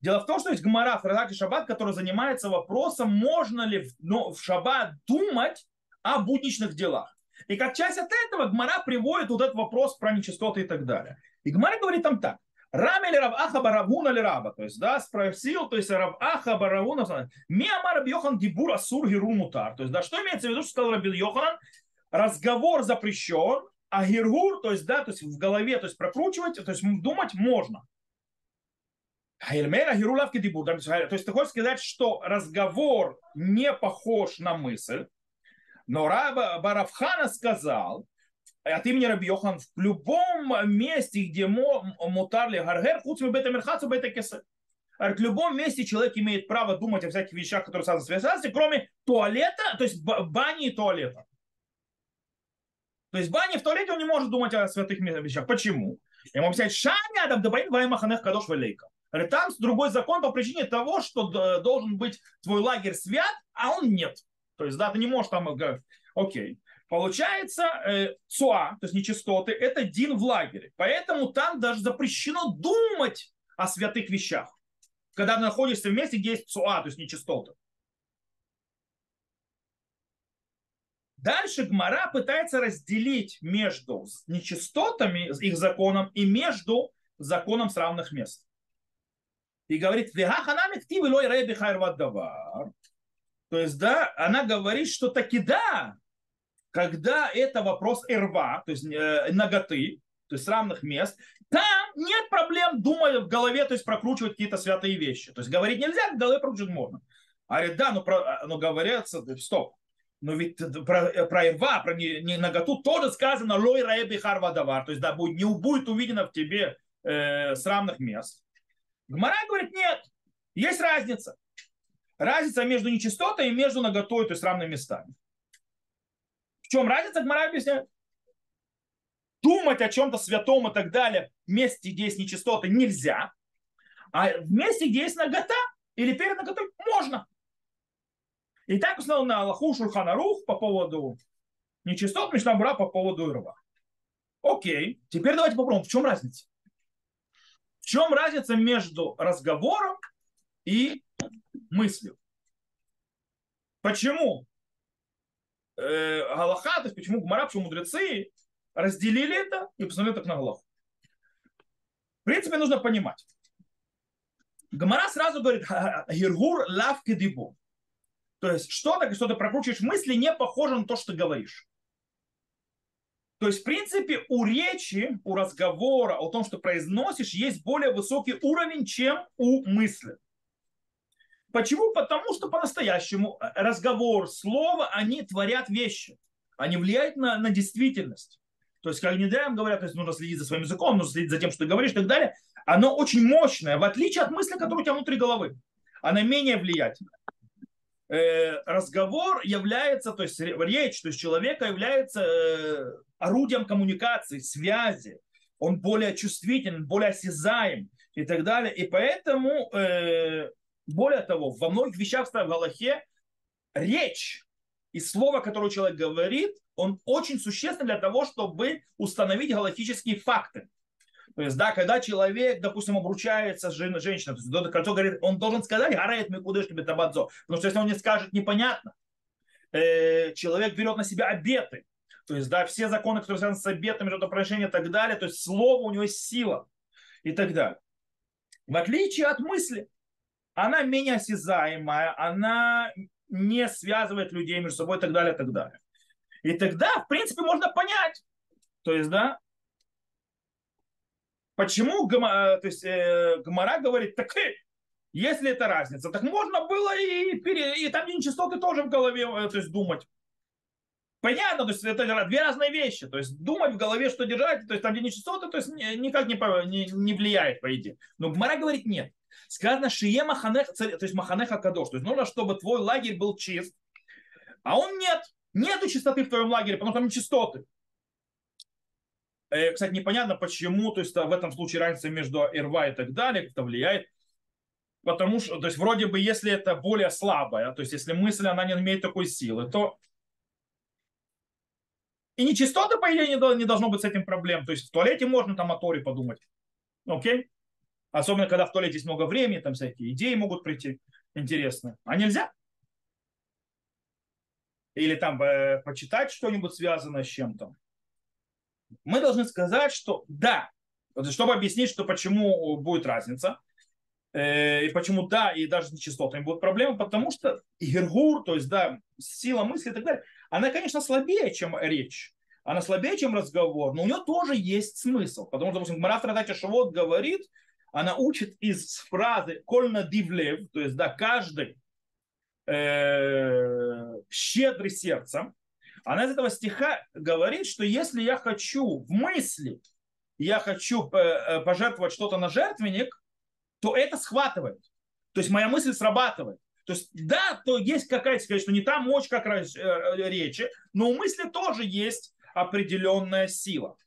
Дело в том, что есть гмара в Радате Шаббат, который занимается вопросом, можно ли в, ну, в Шаббат думать о будничных делах. И как часть от этого Гмара приводит вот этот вопрос про нечистоты и так далее. И Гмара говорит там так. Рами или Раваха Баравуна или Раба, то есть, да, спросил, то есть, Раваха Баравуна, Миамар Йохан Гибур Асур Гиру Мутар, то есть, да, что имеется в виду, что сказал Раби Йохан, разговор запрещен, а гиргур, то есть, да, то есть в голове, то есть прокручивать, то есть думать можно. То есть ты хочешь сказать, что разговор не похож на мысль, но Раба Баравхана сказал, от имени Раби Йохан в любом месте, где мутарли гаргер, хуцми бета мерхацу бета кесе. В любом месте человек имеет право думать о всяких вещах, которые связаны с связанностью, кроме туалета, то есть бани и туалета. То есть в бане в туалете он не может думать о святых вещах. Почему? Я ему объяснять, шаня адам дабаин ваймаханех кадош валейка. Там другой закон по причине того, что должен быть твой лагерь свят, а он нет. То есть, да, ты не можешь там... Окей. Получается, э, цуа, то есть нечистоты, это дин в лагере. Поэтому там даже запрещено думать о святых вещах, когда ты находишься в месте, где есть цуа, то есть нечистоты. Дальше Гмара пытается разделить между нечистотами, их законом, и между законом с равных мест. И говорит, то есть, да, она говорит, что таки да, когда это вопрос эрва, то есть э, ноготы, то есть равных мест, там нет проблем, думая в голове, то есть прокручивать какие-то святые вещи. То есть говорить нельзя, в голове прокручивать можно. А говорит, да, но, про, но говорятся, стоп, но ведь про, про ирва, про не, не наготу тоже сказано лой раэби харвадавар, то есть да, будет, не будет увидено в тебе э, с равных мест. Гмара говорит, нет, есть разница. Разница между нечистотой и между наготой, то есть равными местами. В чем разница, Гмара объясняет? Думать о чем-то святом и так далее в месте, где есть нечистоты, нельзя. А в месте, где есть нагота или перед наготой, можно. И так узнал на Аллаху Шурханарух по поводу нечистот, Мишнабура по поводу Ирва. Окей, теперь давайте попробуем, в чем разница? Чем разница между разговором и мыслью? Почему э, Галаха, то есть почему Гмара, почему мудрецы разделили это и посмотрели так на Галаху. В принципе, нужно понимать. Гамара сразу говорит, Гиргур лав кедибу. То есть что-то, что ты прокручиваешь мысли, не похоже на то, что ты говоришь. То есть, в принципе, у речи, у разговора, о том, что произносишь, есть более высокий уровень, чем у мысли. Почему? Потому что по-настоящему э, разговор, слово, они творят вещи. Они влияют на, на действительность. То есть, как недаром говорят, то есть нужно следить за своим языком, нужно следить за тем, что ты говоришь и так далее. Оно очень мощное, в отличие от мысли, которая у тебя внутри головы. Она менее влиятельная. Э, разговор является, то есть речь, то есть человека является э, орудием коммуникации, связи. Он более чувствителен, более осязаем и так далее. И поэтому, э, более того, во многих вещах в Галахе речь и слово, которое человек говорит, он очень существен для того, чтобы установить галактические факты. То есть, да, когда человек, допустим, обручается с женщиной, то есть, кто говорит, он должен сказать, гарает мы куда тебе табадзо. Потому что если он не скажет, непонятно. Э, человек берет на себя обеты. То есть, да, все законы, которые связаны с обетами, жертвоприношения и так далее, то есть слово у него сила и так далее. В отличие от мысли, она менее осязаемая, она не связывает людей между собой и так далее, и так далее. И тогда, в принципе, можно понять, то есть, да, почему Гама, то есть, э, Гамара говорит, так если это разница, так можно было и, пере, и там нечистоты тоже в голове э, то есть, думать. Понятно, то есть это две разные вещи. То есть думать в голове, что держать, то есть там, где нечистоты, то есть никак не, не, не влияет, по идее. Но Гмара говорит нет. Сказано, шие маханех, то есть маханеха кадош. То есть нужно, чтобы твой лагерь был чист. А он нет. Нету чистоты в твоем лагере, потому что там нечистоты. Э, кстати, непонятно почему, то есть в этом случае разница между ирва и так далее, как это влияет. Потому что, то есть вроде бы, если это более слабая, то есть если мысль, она не имеет такой силы, то и нечистоты, по идее, не, должно быть с этим проблем. То есть в туалете можно там о Торе подумать. Окей? Особенно, когда в туалете есть много времени, там всякие идеи могут прийти интересные. А нельзя? Или там э, почитать что-нибудь связанное с чем-то. Мы должны сказать, что да, чтобы объяснить, что почему будет разница, э, и почему да, и даже с нечистотами будут проблемы, потому что Гергур, то есть да, сила мысли и так далее, она, конечно, слабее, чем речь. Она слабее, чем разговор, но у нее тоже есть смысл. Потому что, допустим, Мара в Тратате Шавот говорит, она учит из фразы «кольна дивлев», то есть, да, каждый э, щедрый сердцем, она из этого стиха говорит, что если я хочу в мысли, я хочу э, э, пожертвовать что-то на жертвенник, то это схватывает. То есть моя мысль срабатывает. То есть, да, то есть какая-то, что не та мощь, как э, речи, но у мысли тоже есть определенная сила.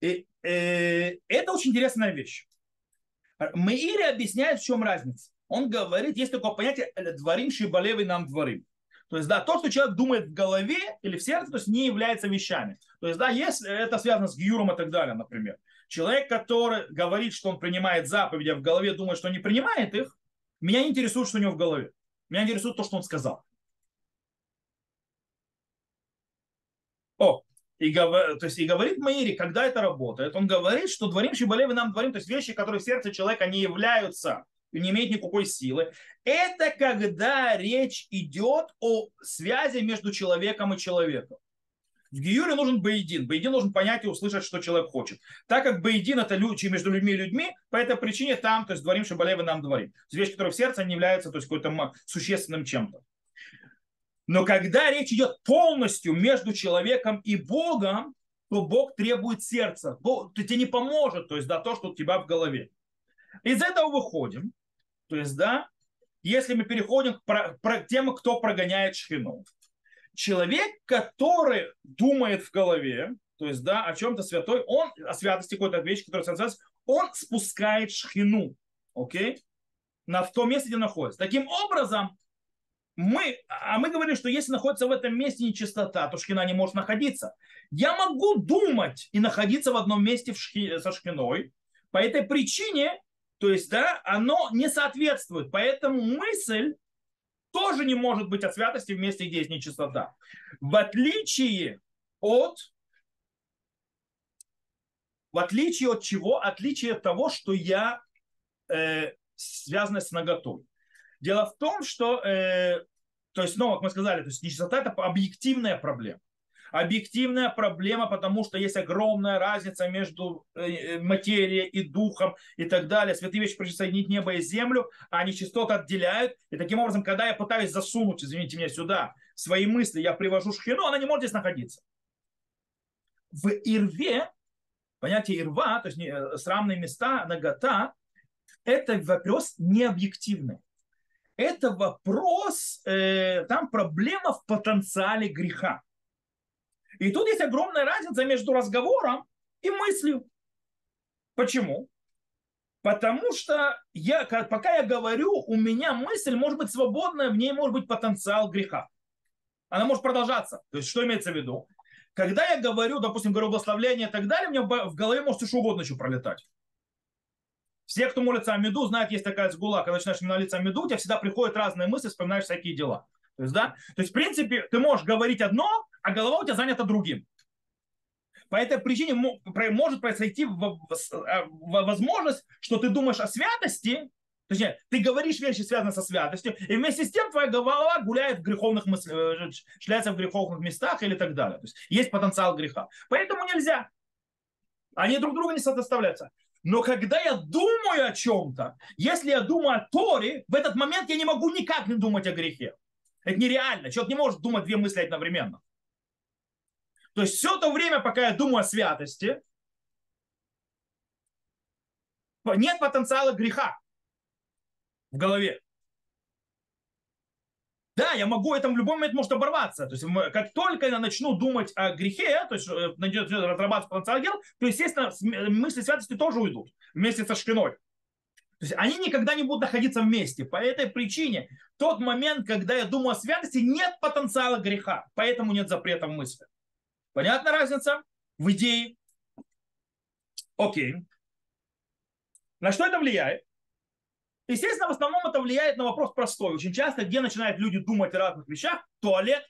И, э, это очень интересная вещь. Меири объясняет, в чем разница. Он говорит, есть такое понятие «дворим шибалевый нам дворим». То есть, да, то, что человек думает в голове или в сердце, то есть не является вещами. То есть, да, если это связано с гюром и так далее, например. Человек, который говорит, что он принимает заповеди, а в голове думает, что не принимает их, меня не интересует, что у него в голове. Меня интересует то, что он сказал. О, и, говор, то есть, и говорит Маири, когда это работает, он говорит, что дворим шибалевы нам дворим, то есть вещи, которые в сердце человека не являются, не имеют никакой силы. Это когда речь идет о связи между человеком и человеком. В Гиюре нужен Бейдин. Бейдин должен понять и услышать, что человек хочет. Так как Бейдин это люди между людьми и людьми, по этой причине там, то есть дворим Шабалева нам дворим. Вещь, которая в сердце не является то есть, какой-то существенным чем-то. Но когда речь идет полностью между человеком и Богом, то Бог требует сердца. Бог, тебе не поможет, то есть да, то, что у тебя в голове. Из этого выходим, то есть да, если мы переходим к тем, кто прогоняет шхину человек, который думает в голове, то есть, да, о чем-то святой, он, о святости какой-то вещи, которая связана, он спускает шхину, окей, на, в том месте, где находится. Таким образом, мы, а мы говорим, что если находится в этом месте нечистота, то шхина не может находиться. Я могу думать и находиться в одном месте в шхи, со шхиной. По этой причине, то есть, да, оно не соответствует. Поэтому мысль тоже не может быть от святости вместе, где есть нечистота. В отличие от в отличие от чего? Отличие от того, что я э, связано с наготой. Дело в том, что, э, то есть, ну, как мы сказали, то есть нечистота – это объективная проблема. Объективная проблема, потому что есть огромная разница между э, э, материей и духом и так далее. Святые вещи присоединить небо и землю, а нечистоты отделяют. И таким образом, когда я пытаюсь засунуть, извините меня, сюда свои мысли, я привожу шхину, она не может здесь находиться. В Ирве понятие ирва, то есть э, срамные места, нагота, это вопрос не объективный. Это вопрос, э, там проблема в потенциале греха. И тут есть огромная разница между разговором и мыслью. Почему? Потому что я, пока я говорю, у меня мысль может быть свободная, в ней может быть потенциал греха. Она может продолжаться. То есть что имеется в виду? Когда я говорю, допустим, говорю благословление и так далее, у меня в голове может что угодно еще пролетать. Все, кто молится о меду, знают, есть такая сгула, когда начинаешь молиться о меду, у тебя всегда приходят разные мысли, вспоминаешь всякие дела. То есть, да? То есть, в принципе, ты можешь говорить одно, а голова у тебя занята другим. По этой причине может произойти возможность, что ты думаешь о святости, Точнее, ты говоришь вещи, связанные со святостью, и вместе с тем твоя голова гуляет в греховных мыслях, э, шляется в греховных местах или так далее. То есть есть потенциал греха. Поэтому нельзя. Они друг друга не сопоставляются. Но когда я думаю о чем-то, если я думаю о Торе, в этот момент я не могу никак не думать о грехе. Это нереально. Человек не может думать две мысли одновременно. То есть все то время, пока я думаю о святости, нет потенциала греха в голове. Да, я могу, это в любой момент может оборваться. То есть, как только я начну думать о грехе, то есть, э, найдет разрабатывать потенциал дел, то, естественно, мысли святости тоже уйдут вместе со шкиной. То есть, они никогда не будут находиться вместе. По этой причине, тот момент, когда я думаю о святости, нет потенциала греха. Поэтому нет запрета мысли. Понятна разница в идее? Окей. На что это влияет? Естественно, в основном это влияет на вопрос простой. Очень часто, где начинают люди думать о разных вещах, туалет,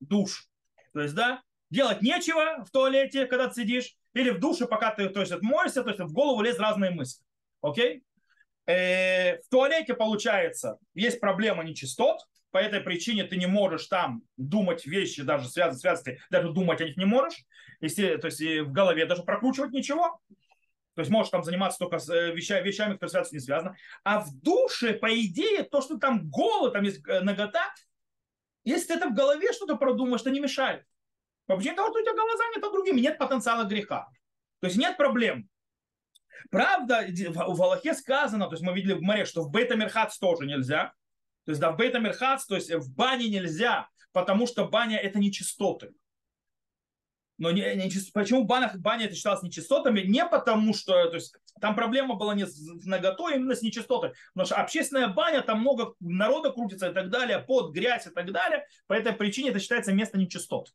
душ. То есть, да, делать нечего в туалете, когда ты сидишь, или в душе, пока ты то есть, отмоешься, то есть в голову лезут разные мысли. Окей? Э, в туалете, получается, есть проблема нечистот, по этой причине ты не можешь там думать вещи, даже связанные, связанные, даже думать о них не можешь, если, то есть в голове даже прокручивать ничего. То есть можешь там заниматься только э, вещами, вещами которые связаны не связаны. А в душе, по идее, то, что там голод, там есть э, нагота, если ты это в голове что-то продумаешь, это не мешает. По причине того, что у тебя голова занята другими, нет потенциала греха. То есть нет проблем. Правда, в Аллахе сказано, то есть мы видели в море, что в Бейтамирхац тоже нельзя. То есть да, в Бейтамирхац, то есть в бане нельзя, потому что баня это не чистоты. Но не, не, почему баня, баня это считалось нечистотами? Не потому что, то есть там проблема была не с наготой, а именно с нечистотой. Потому что общественная баня, там много народа крутится и так далее, под, грязь и так далее. По этой причине это считается место нечистот.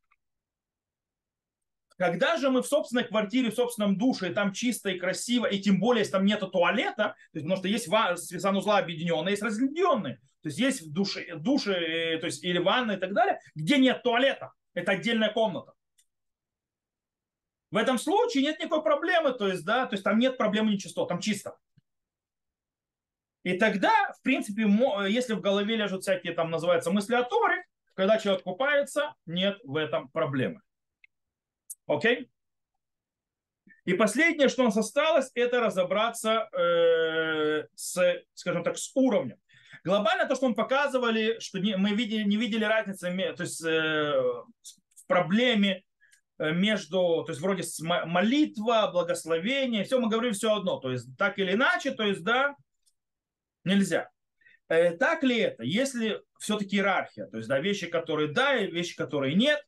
Когда же мы в собственной квартире, в собственном душе, и там чисто и красиво, и тем более, если там нет туалета, то есть, потому что есть санузла объединенные, есть разделенные, то есть есть в душе, души, э, то есть или ванны и так далее, где нет туалета. Это отдельная комната. В этом случае нет никакой проблемы, то есть, да, то есть там нет проблемы нечистот, там чисто. И тогда, в принципе, если в голове лежат всякие, там называются мысли о Торе, когда человек купается, нет в этом проблемы. Окей? И последнее, что у нас осталось, это разобраться э, с, скажем так, с уровнем. Глобально то, что мы показывали, что не, мы видели, не видели разницы то есть, э, в проблеме Э, между, то есть вроде молитва, благословение, все мы говорим все одно, то есть так или иначе, то есть да, нельзя. Э, так ли это? Если все-таки иерархия, то есть да, вещи, которые да, и вещи, которые нет.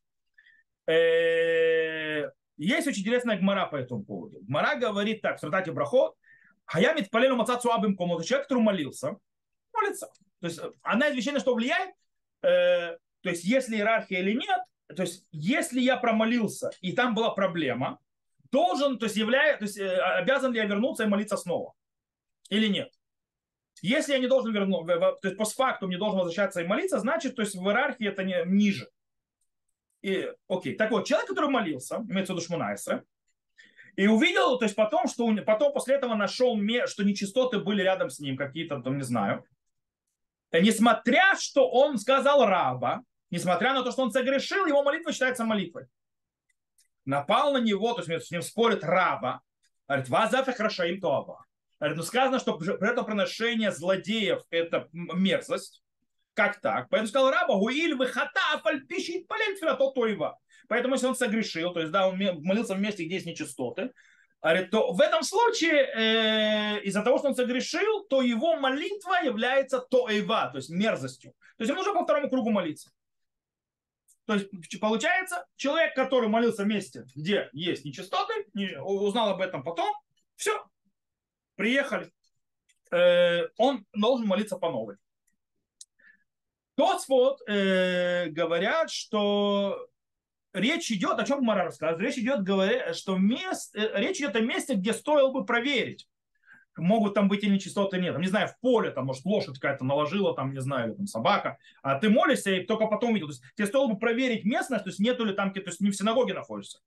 Э, есть очень интересная гмара по этому поводу. Гмара говорит так, в Сратате Брахот, Хаямит Палелу Мацацу Абим Комнату, человек, который молился, молится. То есть одна из вещей, на что влияет, то есть если иерархия или нет, то есть, если я промолился, и там была проблема, должен, то есть, являя, то есть, э, обязан ли я вернуться и молиться снова? Или нет? Если я не должен вернуться, то есть постфактум не должен возвращаться и молиться, значит, то есть в иерархии это не ниже. И, окей, так вот, человек, который молился, имеется в виду Шмунайса, и увидел, то есть потом, что потом после этого нашел, что нечистоты были рядом с ним, какие-то, там, не знаю. Несмотря, что он сказал раба, несмотря на то, что он согрешил, его молитва считается молитвой. Напал на него, то есть с ним спорит раба, говорит, вас хорошо им това. Говорит, ну сказано, что жертвоприношение злодеев – это мерзость. Как так? Поэтому сказал раба, гуиль выхата, пишет полень то. Поэтому если он согрешил, то есть да, он молился в месте, где есть нечистоты, то в этом случае э, из-за того, что он согрешил, то его молитва является тоева, то есть мерзостью. То есть ему нужно по второму кругу молиться. То есть получается, человек, который молился в месте, где есть нечистоты, узнал об этом потом, все, приехали, э, он должен молиться по новой. Тот вот э, говорят, что речь идет, о чем Мара рассказывает, речь идет, что мест, э, речь идет о месте, где стоило бы проверить, могут там быть или нечистоты нет. Не знаю, в поле, там, может, лошадь какая-то наложила, там, не знаю, или там собака, а ты молишься и только потом видел. То есть тебе стоило бы проверить местность, то есть нету ли там, то есть не в синагоге находишься.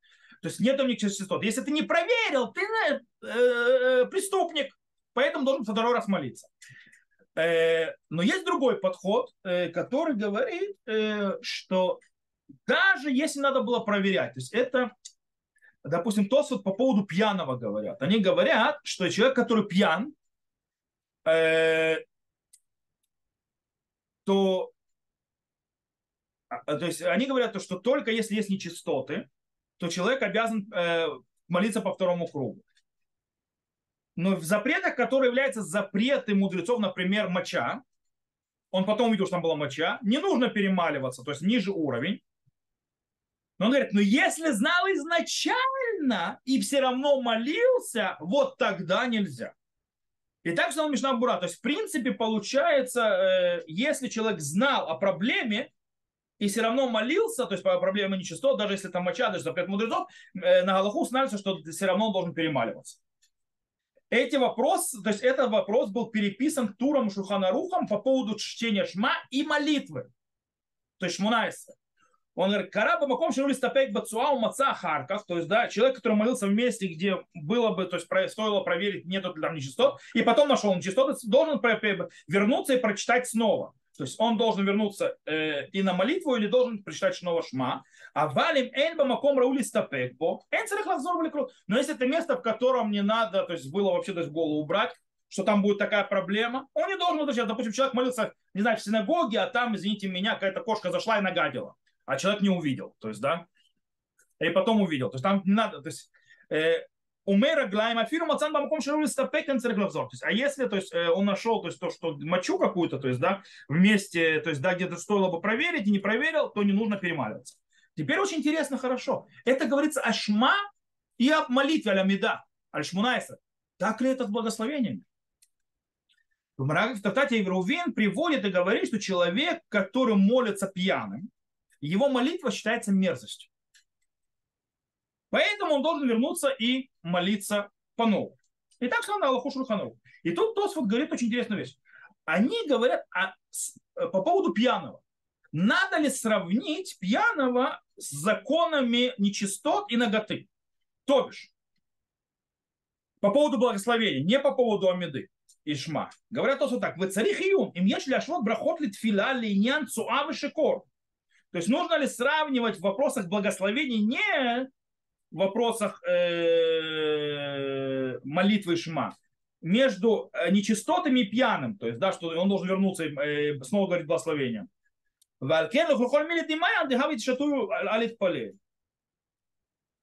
То есть нету нечистот. Если ты не проверил, ты э, э, преступник, поэтому должен второй раз молиться. Э, но есть другой подход, э, который говорит, э, что даже если надо было проверять, то есть это, допустим, то, вот по поводу пьяного говорят. Они говорят, что человек, который пьян, то, то есть они говорят, что только если есть нечистоты, то человек обязан молиться по второму кругу. Но в запретах, которые являются запреты мудрецов, например, моча, он потом увидел, что там была моча, не нужно перемаливаться, то есть ниже уровень. Но он говорит, ну если знал изначально и все равно молился, вот тогда нельзя. И так сказал Мишна Бура. То есть, в принципе, получается, э, если человек знал о проблеме и все равно молился, то есть по проблеме нечистот, даже если там моча, даже запрет мудрецов, э, на Галаху устанавливается, что все равно он должен перемаливаться эти вопросы, то есть этот вопрос был переписан Туром Шуханарухом по поводу чтения Шма и молитвы. То есть Шмунайса. Он говорит, Караба Маком Ширули Стапек Бацуау Маца Харков, то есть, да, человек, который молился в месте, где было бы, то есть, стоило проверить, нету ли там нечистот, и потом нашел нечистоты, должен вернуться и прочитать снова. То есть он должен вернуться э, и на молитву, или должен прочитать снова шма. А валим эн маком раули стапекбо, Но если это место, в котором не надо, то есть было вообще есть голову убрать, что там будет такая проблема, он не должен. Допустим, человек молился, не знаю, в синагоге, а там, извините меня, какая-то кошка зашла и нагадила, а человек не увидел. То есть, да, и потом увидел. То есть там не надо, то есть э, умера глайм афиру мацан бамаком шару стапекан церглавзор. То есть, а если то есть, э, он нашел то, есть, то, что мочу какую-то, то есть, да, вместе, то есть, да, где-то стоило бы проверить и не проверил, то не нужно перемаливаться. Теперь очень интересно, хорошо. Это говорится о шма и о молитве аль-Амида, аль-Шмунайса. Так ли это с благословением? В Татате Евровин приводит и говорит, что человек, который молится пьяным, его молитва считается мерзостью. Поэтому он должен вернуться и молиться по-новому. И так сказано Аллаху Шурхану. И тут Тосфот говорит очень интересную вещь. Они говорят о, э, по поводу пьяного. Надо ли сравнить пьяного с законами нечистот и ноготы? То бишь, по поводу благословения, не по поводу Амиды и Шма. Говорят тоже так. Вы царих июм, им ешь ляшвот брахот литфила линьян цуам и шикор. То есть нужно ли сравнивать в вопросах благословения не в вопросах э, молитвы Шма между э, нечистотами и пьяным, то есть, да, что он должен вернуться и э, снова говорить благословение.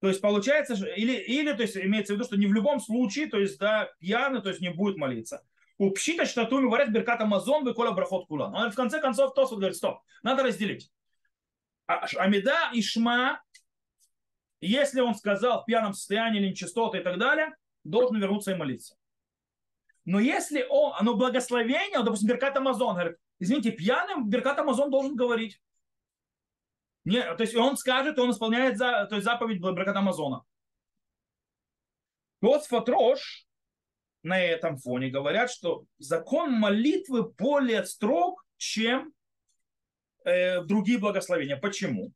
То есть получается, или, или то есть имеется в виду, что не в любом случае, то есть да, пьяный, то есть не будет молиться. У пшита штатуми варят беркат Амазон, выкола брахот кула. Но в конце концов Тос говорит, стоп, надо разделить. А, Амида и Шма если он сказал в пьяном состоянии или нечистоты и так далее, должен вернуться и молиться. Но если он, оно благословение, допустим, Беркат Амазон, говорит, извините, пьяным Беркат Амазон должен говорить. Не, то есть он скажет, он исполняет за, то есть заповедь Беркат Амазона. Тот Фатрош на этом фоне говорят, что закон молитвы более строг, чем э, другие благословения. Почему?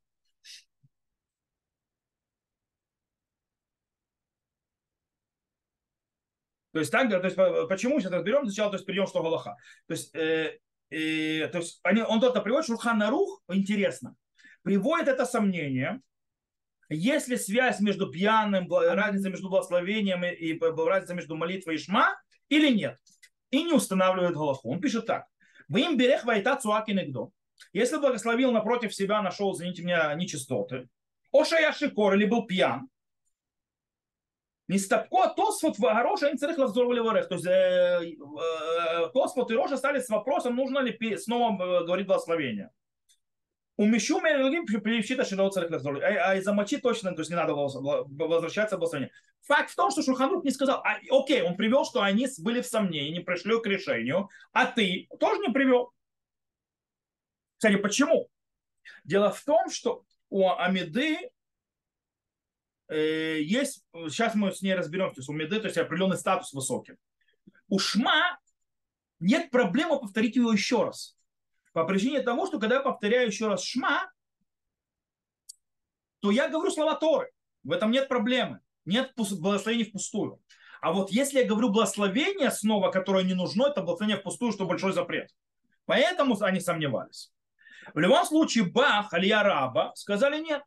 То есть, так, то есть почему сейчас разберем сначала, то есть перейдем, что Галаха. То есть, э, э, то есть они, он только приводит Шурхан Рух, интересно, приводит это сомнение, есть ли связь между пьяным, разница между благословением и, и разница между молитвой и шма или нет. И не устанавливает Галаху. Он пишет так. Вы им берех вайта цуаки негдо. Если благословил напротив себя, нашел, извините меня, нечистоты. Оша я шикор или был пьян, Нестапко Тосфот в Ароша они царих лавзор варех. То есть э, э, Тосфот и Роша стали с вопросом, нужно ли снова э, говорить благословение. У Мишу другим привчита широт царих лавзор. А из-за мочи точно, то есть не надо возвращаться в благословение. Факт в том, что Шурханрух не сказал, а, окей, он привел, что они были в сомнении, не пришли к решению, а ты тоже не привел. Кстати, почему? Дело в том, что у Амиды Э, есть, сейчас мы с ней разберемся, у меды, то есть определенный статус высокий. У шма нет проблемы повторить его еще раз. По причине того, что когда я повторяю еще раз шма, то я говорю слова Торы. В этом нет проблемы. Нет благословения впустую. А вот если я говорю благословение снова, которое не нужно, это благословение впустую, что большой запрет. Поэтому они сомневались. В любом случае Бах, Алия Раба сказали нет.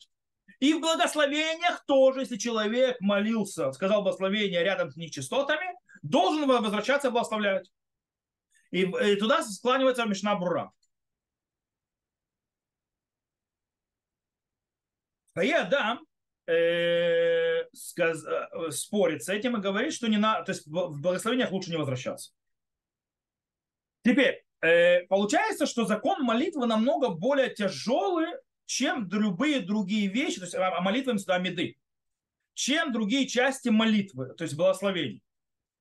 И в благословениях тоже, если человек молился, сказал благословение рядом с нечистотами, должен возвращаться и благословлять. И, и туда склонивается Мишна Бура. Адам э, сказ, спорит с этим и говорит, что не на, то есть в благословениях лучше не возвращаться. Теперь, э, получается, что закон молитвы намного более тяжелый, чем любые другие вещи, то есть а, а молитва сюда меды, чем другие части молитвы, то есть благословений.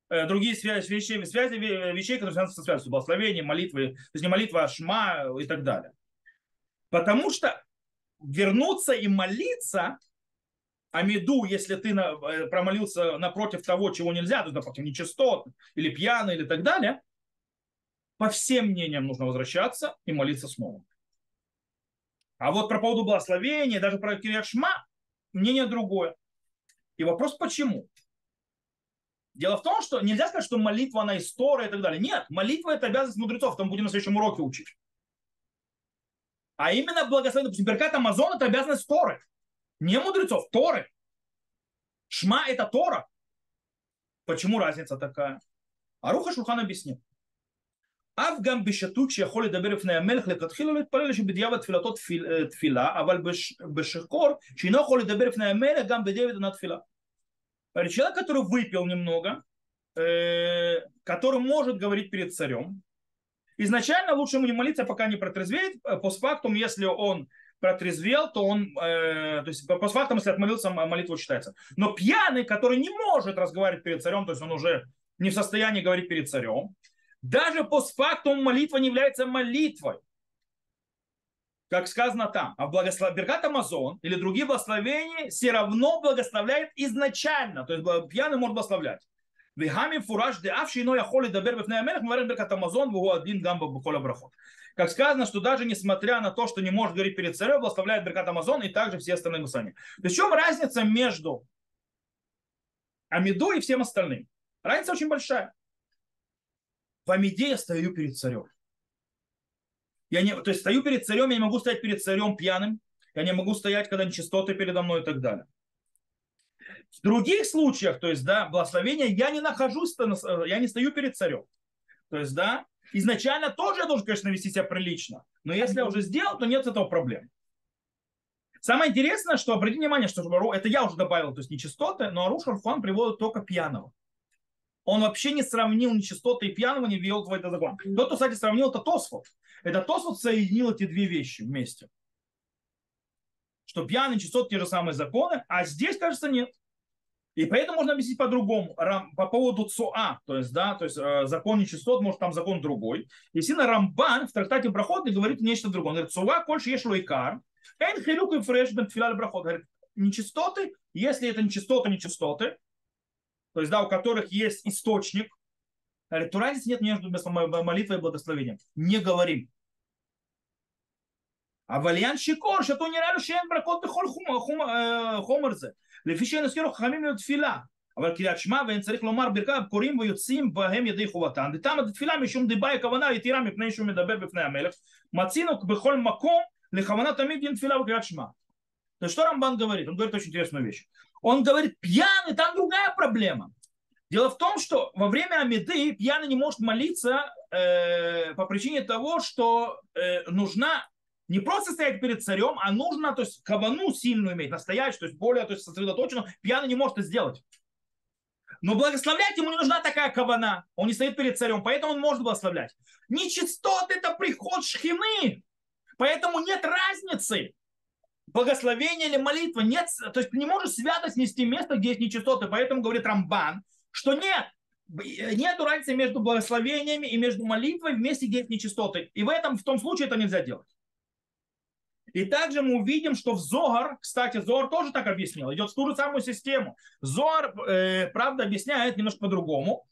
Э, другие связи, вещи, связи вещей, которые связаны со связью, благословения, молитвы, то есть не молитва, а шма и так далее. Потому что вернуться и молиться, а меду, если ты на, э, промолился напротив того, чего нельзя, то есть напротив нечистот, или пьяный, или так далее, по всем мнениям нужно возвращаться и молиться снова. А вот про поводу благословения, даже про Кириашма, мнение другое. И вопрос почему? Дело в том, что нельзя сказать, что молитва, она история и так далее. Нет, молитва это обязанность мудрецов, там будем на следующем уроке учить. А именно благословение, допустим, Беркат Амазон это обязанность Торы. Не мудрецов, Торы. Шма это Тора. Почему разница такая? Аруха Шурхан объяснил. אף גם בשתות שיכול לדבר לפני המלך לכתחילה להתפלל שבדיעבד תפילתו תפיל, תפילה, אבל בש, בשיכור שאינו יכול לדבר לפני המלך גם בדיעבד אינה תפילה. Человек, который выпил немного, э, который может говорить перед царем, изначально лучше ему не молиться, пока не протрезвеет. Постфактум, если он протрезвел, то он, э, то есть постфактум, если отмолился, молитва считается. Но пьяный, который не может разговаривать перед царем, то есть он уже не в состоянии говорить перед царем, даже постфактум молитва не является молитвой. Как сказано там, а благослов... Беркат Амазон или другие благословения все равно благословляет изначально. То есть пьяный может благословлять. Вегами фураж де авши но я холи дабер бифней амелех мварен беркат Амазон вгу один гамба бухоля брахот. Как сказано, что даже несмотря на то, что не может говорить перед царем, благословляет Беркат Амазон и также все остальные мусани. То есть в чем разница между Амиду и всем остальным? Разница очень большая в Амиде я стою перед царем. Я не, то есть стою перед царем, я не могу стоять перед царем пьяным, я не могу стоять, когда нечистоты передо мной и так далее. В других случаях, то есть, да, благословения, я не нахожусь, я не стою перед царем. То есть, да, изначально тоже я должен, конечно, вести себя прилично. Но если я уже сделал, то нет этого проблем. Самое интересное, что обратите внимание, что это я уже добавил, то есть нечистоты, но Аруш Арфан приводит только пьяного он вообще не сравнил нечистоты и пьяного, не ввел в этот закон. Тот, кто, кстати, сравнил, это Тосфот. Это Тосфот соединил эти две вещи вместе. Что пьяный, нечистот те же самые законы, а здесь, кажется, нет. И поэтому можно объяснить по-другому, по поводу ЦОА, то есть, да, то есть э, закон нечистот, может там закон другой. Естественно, Рамбан в трактате Брахот говорит нечто другое. Он говорит, ЦОА, кольше ешь лойкар, эн хилюк и фреш бен брахот. Говорит, нечистоты, если это нечистоты, нечистоты, то есть, да, у которых есть источник, Говорит, разницы нет между молитвой и благословением. Не говорим. אבל עניין שיכור שאותו נראה לו שאין ברכות בכל חומר, חומר, חומר זה לפי שאין הזכירו חכמים לתפילה אבל קריאת שמע ואין צריך לומר ברכיו קוראים ויוצאים בהם ידי חובתן דתמה דתפילה משום דיבה הכוונה יתירה מפני שהוא מדבר בפני המלך מצינו בכל מקום לכוונה תמיד דין תפילה וקריאת שמע то что Рамбан говорит? Он говорит очень интересную вещь. Он говорит, пьяный, там другая проблема. Дело в том, что во время Амиды пьяный не может молиться э, по причине того, что э, нужна не просто стоять перед царем, а нужно, то есть, кавану сильную иметь, настоящую, то есть, более то есть, сосредоточенную. Пьяный не может это сделать. Но благословлять ему не нужна такая кавана. Он не стоит перед царем, поэтому он может благословлять. Нечистот – это приход шхины. Поэтому нет разницы, благословение или молитва. Нет, то есть не можешь святость нести место, где есть нечистоты. Поэтому говорит Рамбан, что нет, нет разницы между благословениями и между молитвой вместе, где есть нечистоты. И в этом, в том случае это нельзя делать. И также мы увидим, что в Зогар, кстати, Зогар тоже так объяснил, идет в ту же самую систему. Зогар, э, правда, объясняет немножко по-другому.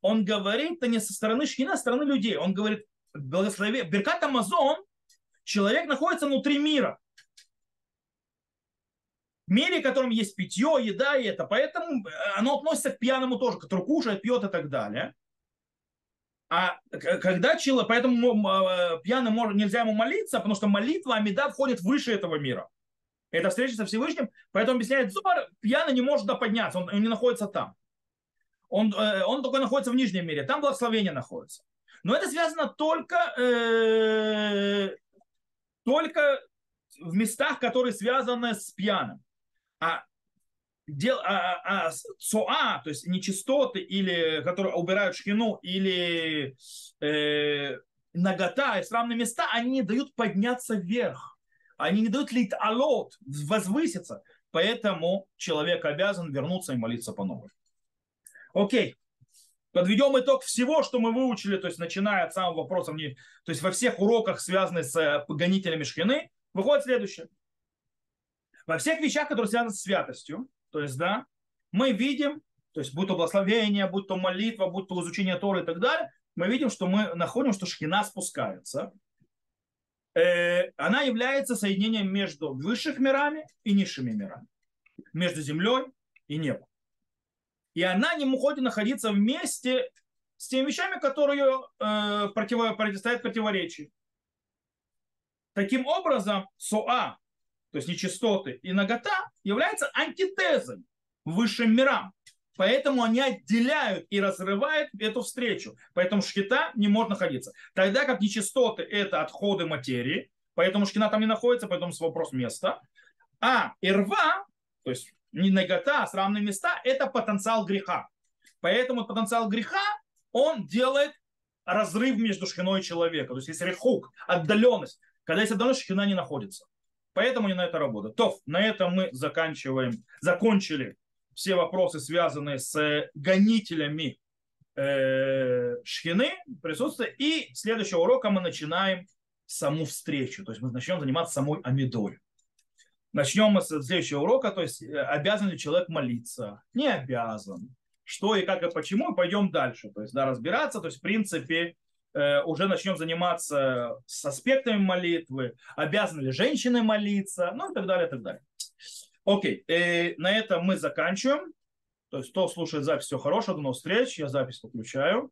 Он говорит, это не со стороны шхина, а со стороны людей. Он говорит, благослови, Беркат Амазон, человек находится внутри мира. Мире, в котором есть питье, еда и это. Поэтому э, оно относится к пьяному тоже, который кушает, пьет и так далее. А когда человек, поэтому э, пьяным нельзя ему молиться, потому что молитва Амида входит выше этого мира. Это встреча со Всевышним, поэтому объясняет Зубар, пьяный не может туда подняться, он, не находится там. Он, э, он только находится в нижнем мире, там благословение находится. Но это связано только, э, только в местах, которые связаны с пьяным. А дел, а, а, а, соа, то есть нечистоты, или, которые убирают шхину, или э, нагота и срамные места, они не дают подняться вверх. Они не дают лит алот, возвыситься. Поэтому человек обязан вернуться и молиться по новой. Окей. Подведем итог всего, что мы выучили, то есть начиная от самого вопроса, то есть во всех уроках, связанных с э, гонителями шхины, выходит следующее. Во всех вещах, которые связаны с святостью, то есть, да, мы видим, то есть, будь то благословение, будь то молитва, будь то изучение Торы и так далее, мы видим, что мы находим, что шхина спускается. Э, она является соединением между высших мирами и низшими мирами. Между землей и небом. И она не может находиться вместе с теми вещами, которые э, против, противостоят противоречию. Таким образом, Соа, то есть нечистоты, и нагота являются антитезой высшим мирам. Поэтому они отделяют и разрывают эту встречу. Поэтому шхита не может находиться. Тогда как нечистоты – это отходы материи, поэтому шхина там не находится, поэтому вопрос места. А ирва, то есть не нагота, а срамные места – это потенциал греха. Поэтому потенциал греха, он делает разрыв между шхиной и человеком. То есть есть рехук, отдаленность. Когда есть отдаленность, шхина не находится. Поэтому не на это работа. То, на этом мы заканчиваем, закончили все вопросы, связанные с гонителями э, шхины, присутствия. И следующего урока мы начинаем саму встречу. То есть мы начнем заниматься самой амидой. Начнем мы с следующего урока, то есть э, обязан ли человек молиться? Не обязан. Что и как и почему, и пойдем дальше. То есть да, разбираться, то есть в принципе Э, уже начнем заниматься с аспектами молитвы, обязаны ли женщины молиться, ну и так далее, и так далее. Окей, и на этом мы заканчиваем. То есть, кто слушает запись, все хорошо, до новых встреч, я запись выключаю.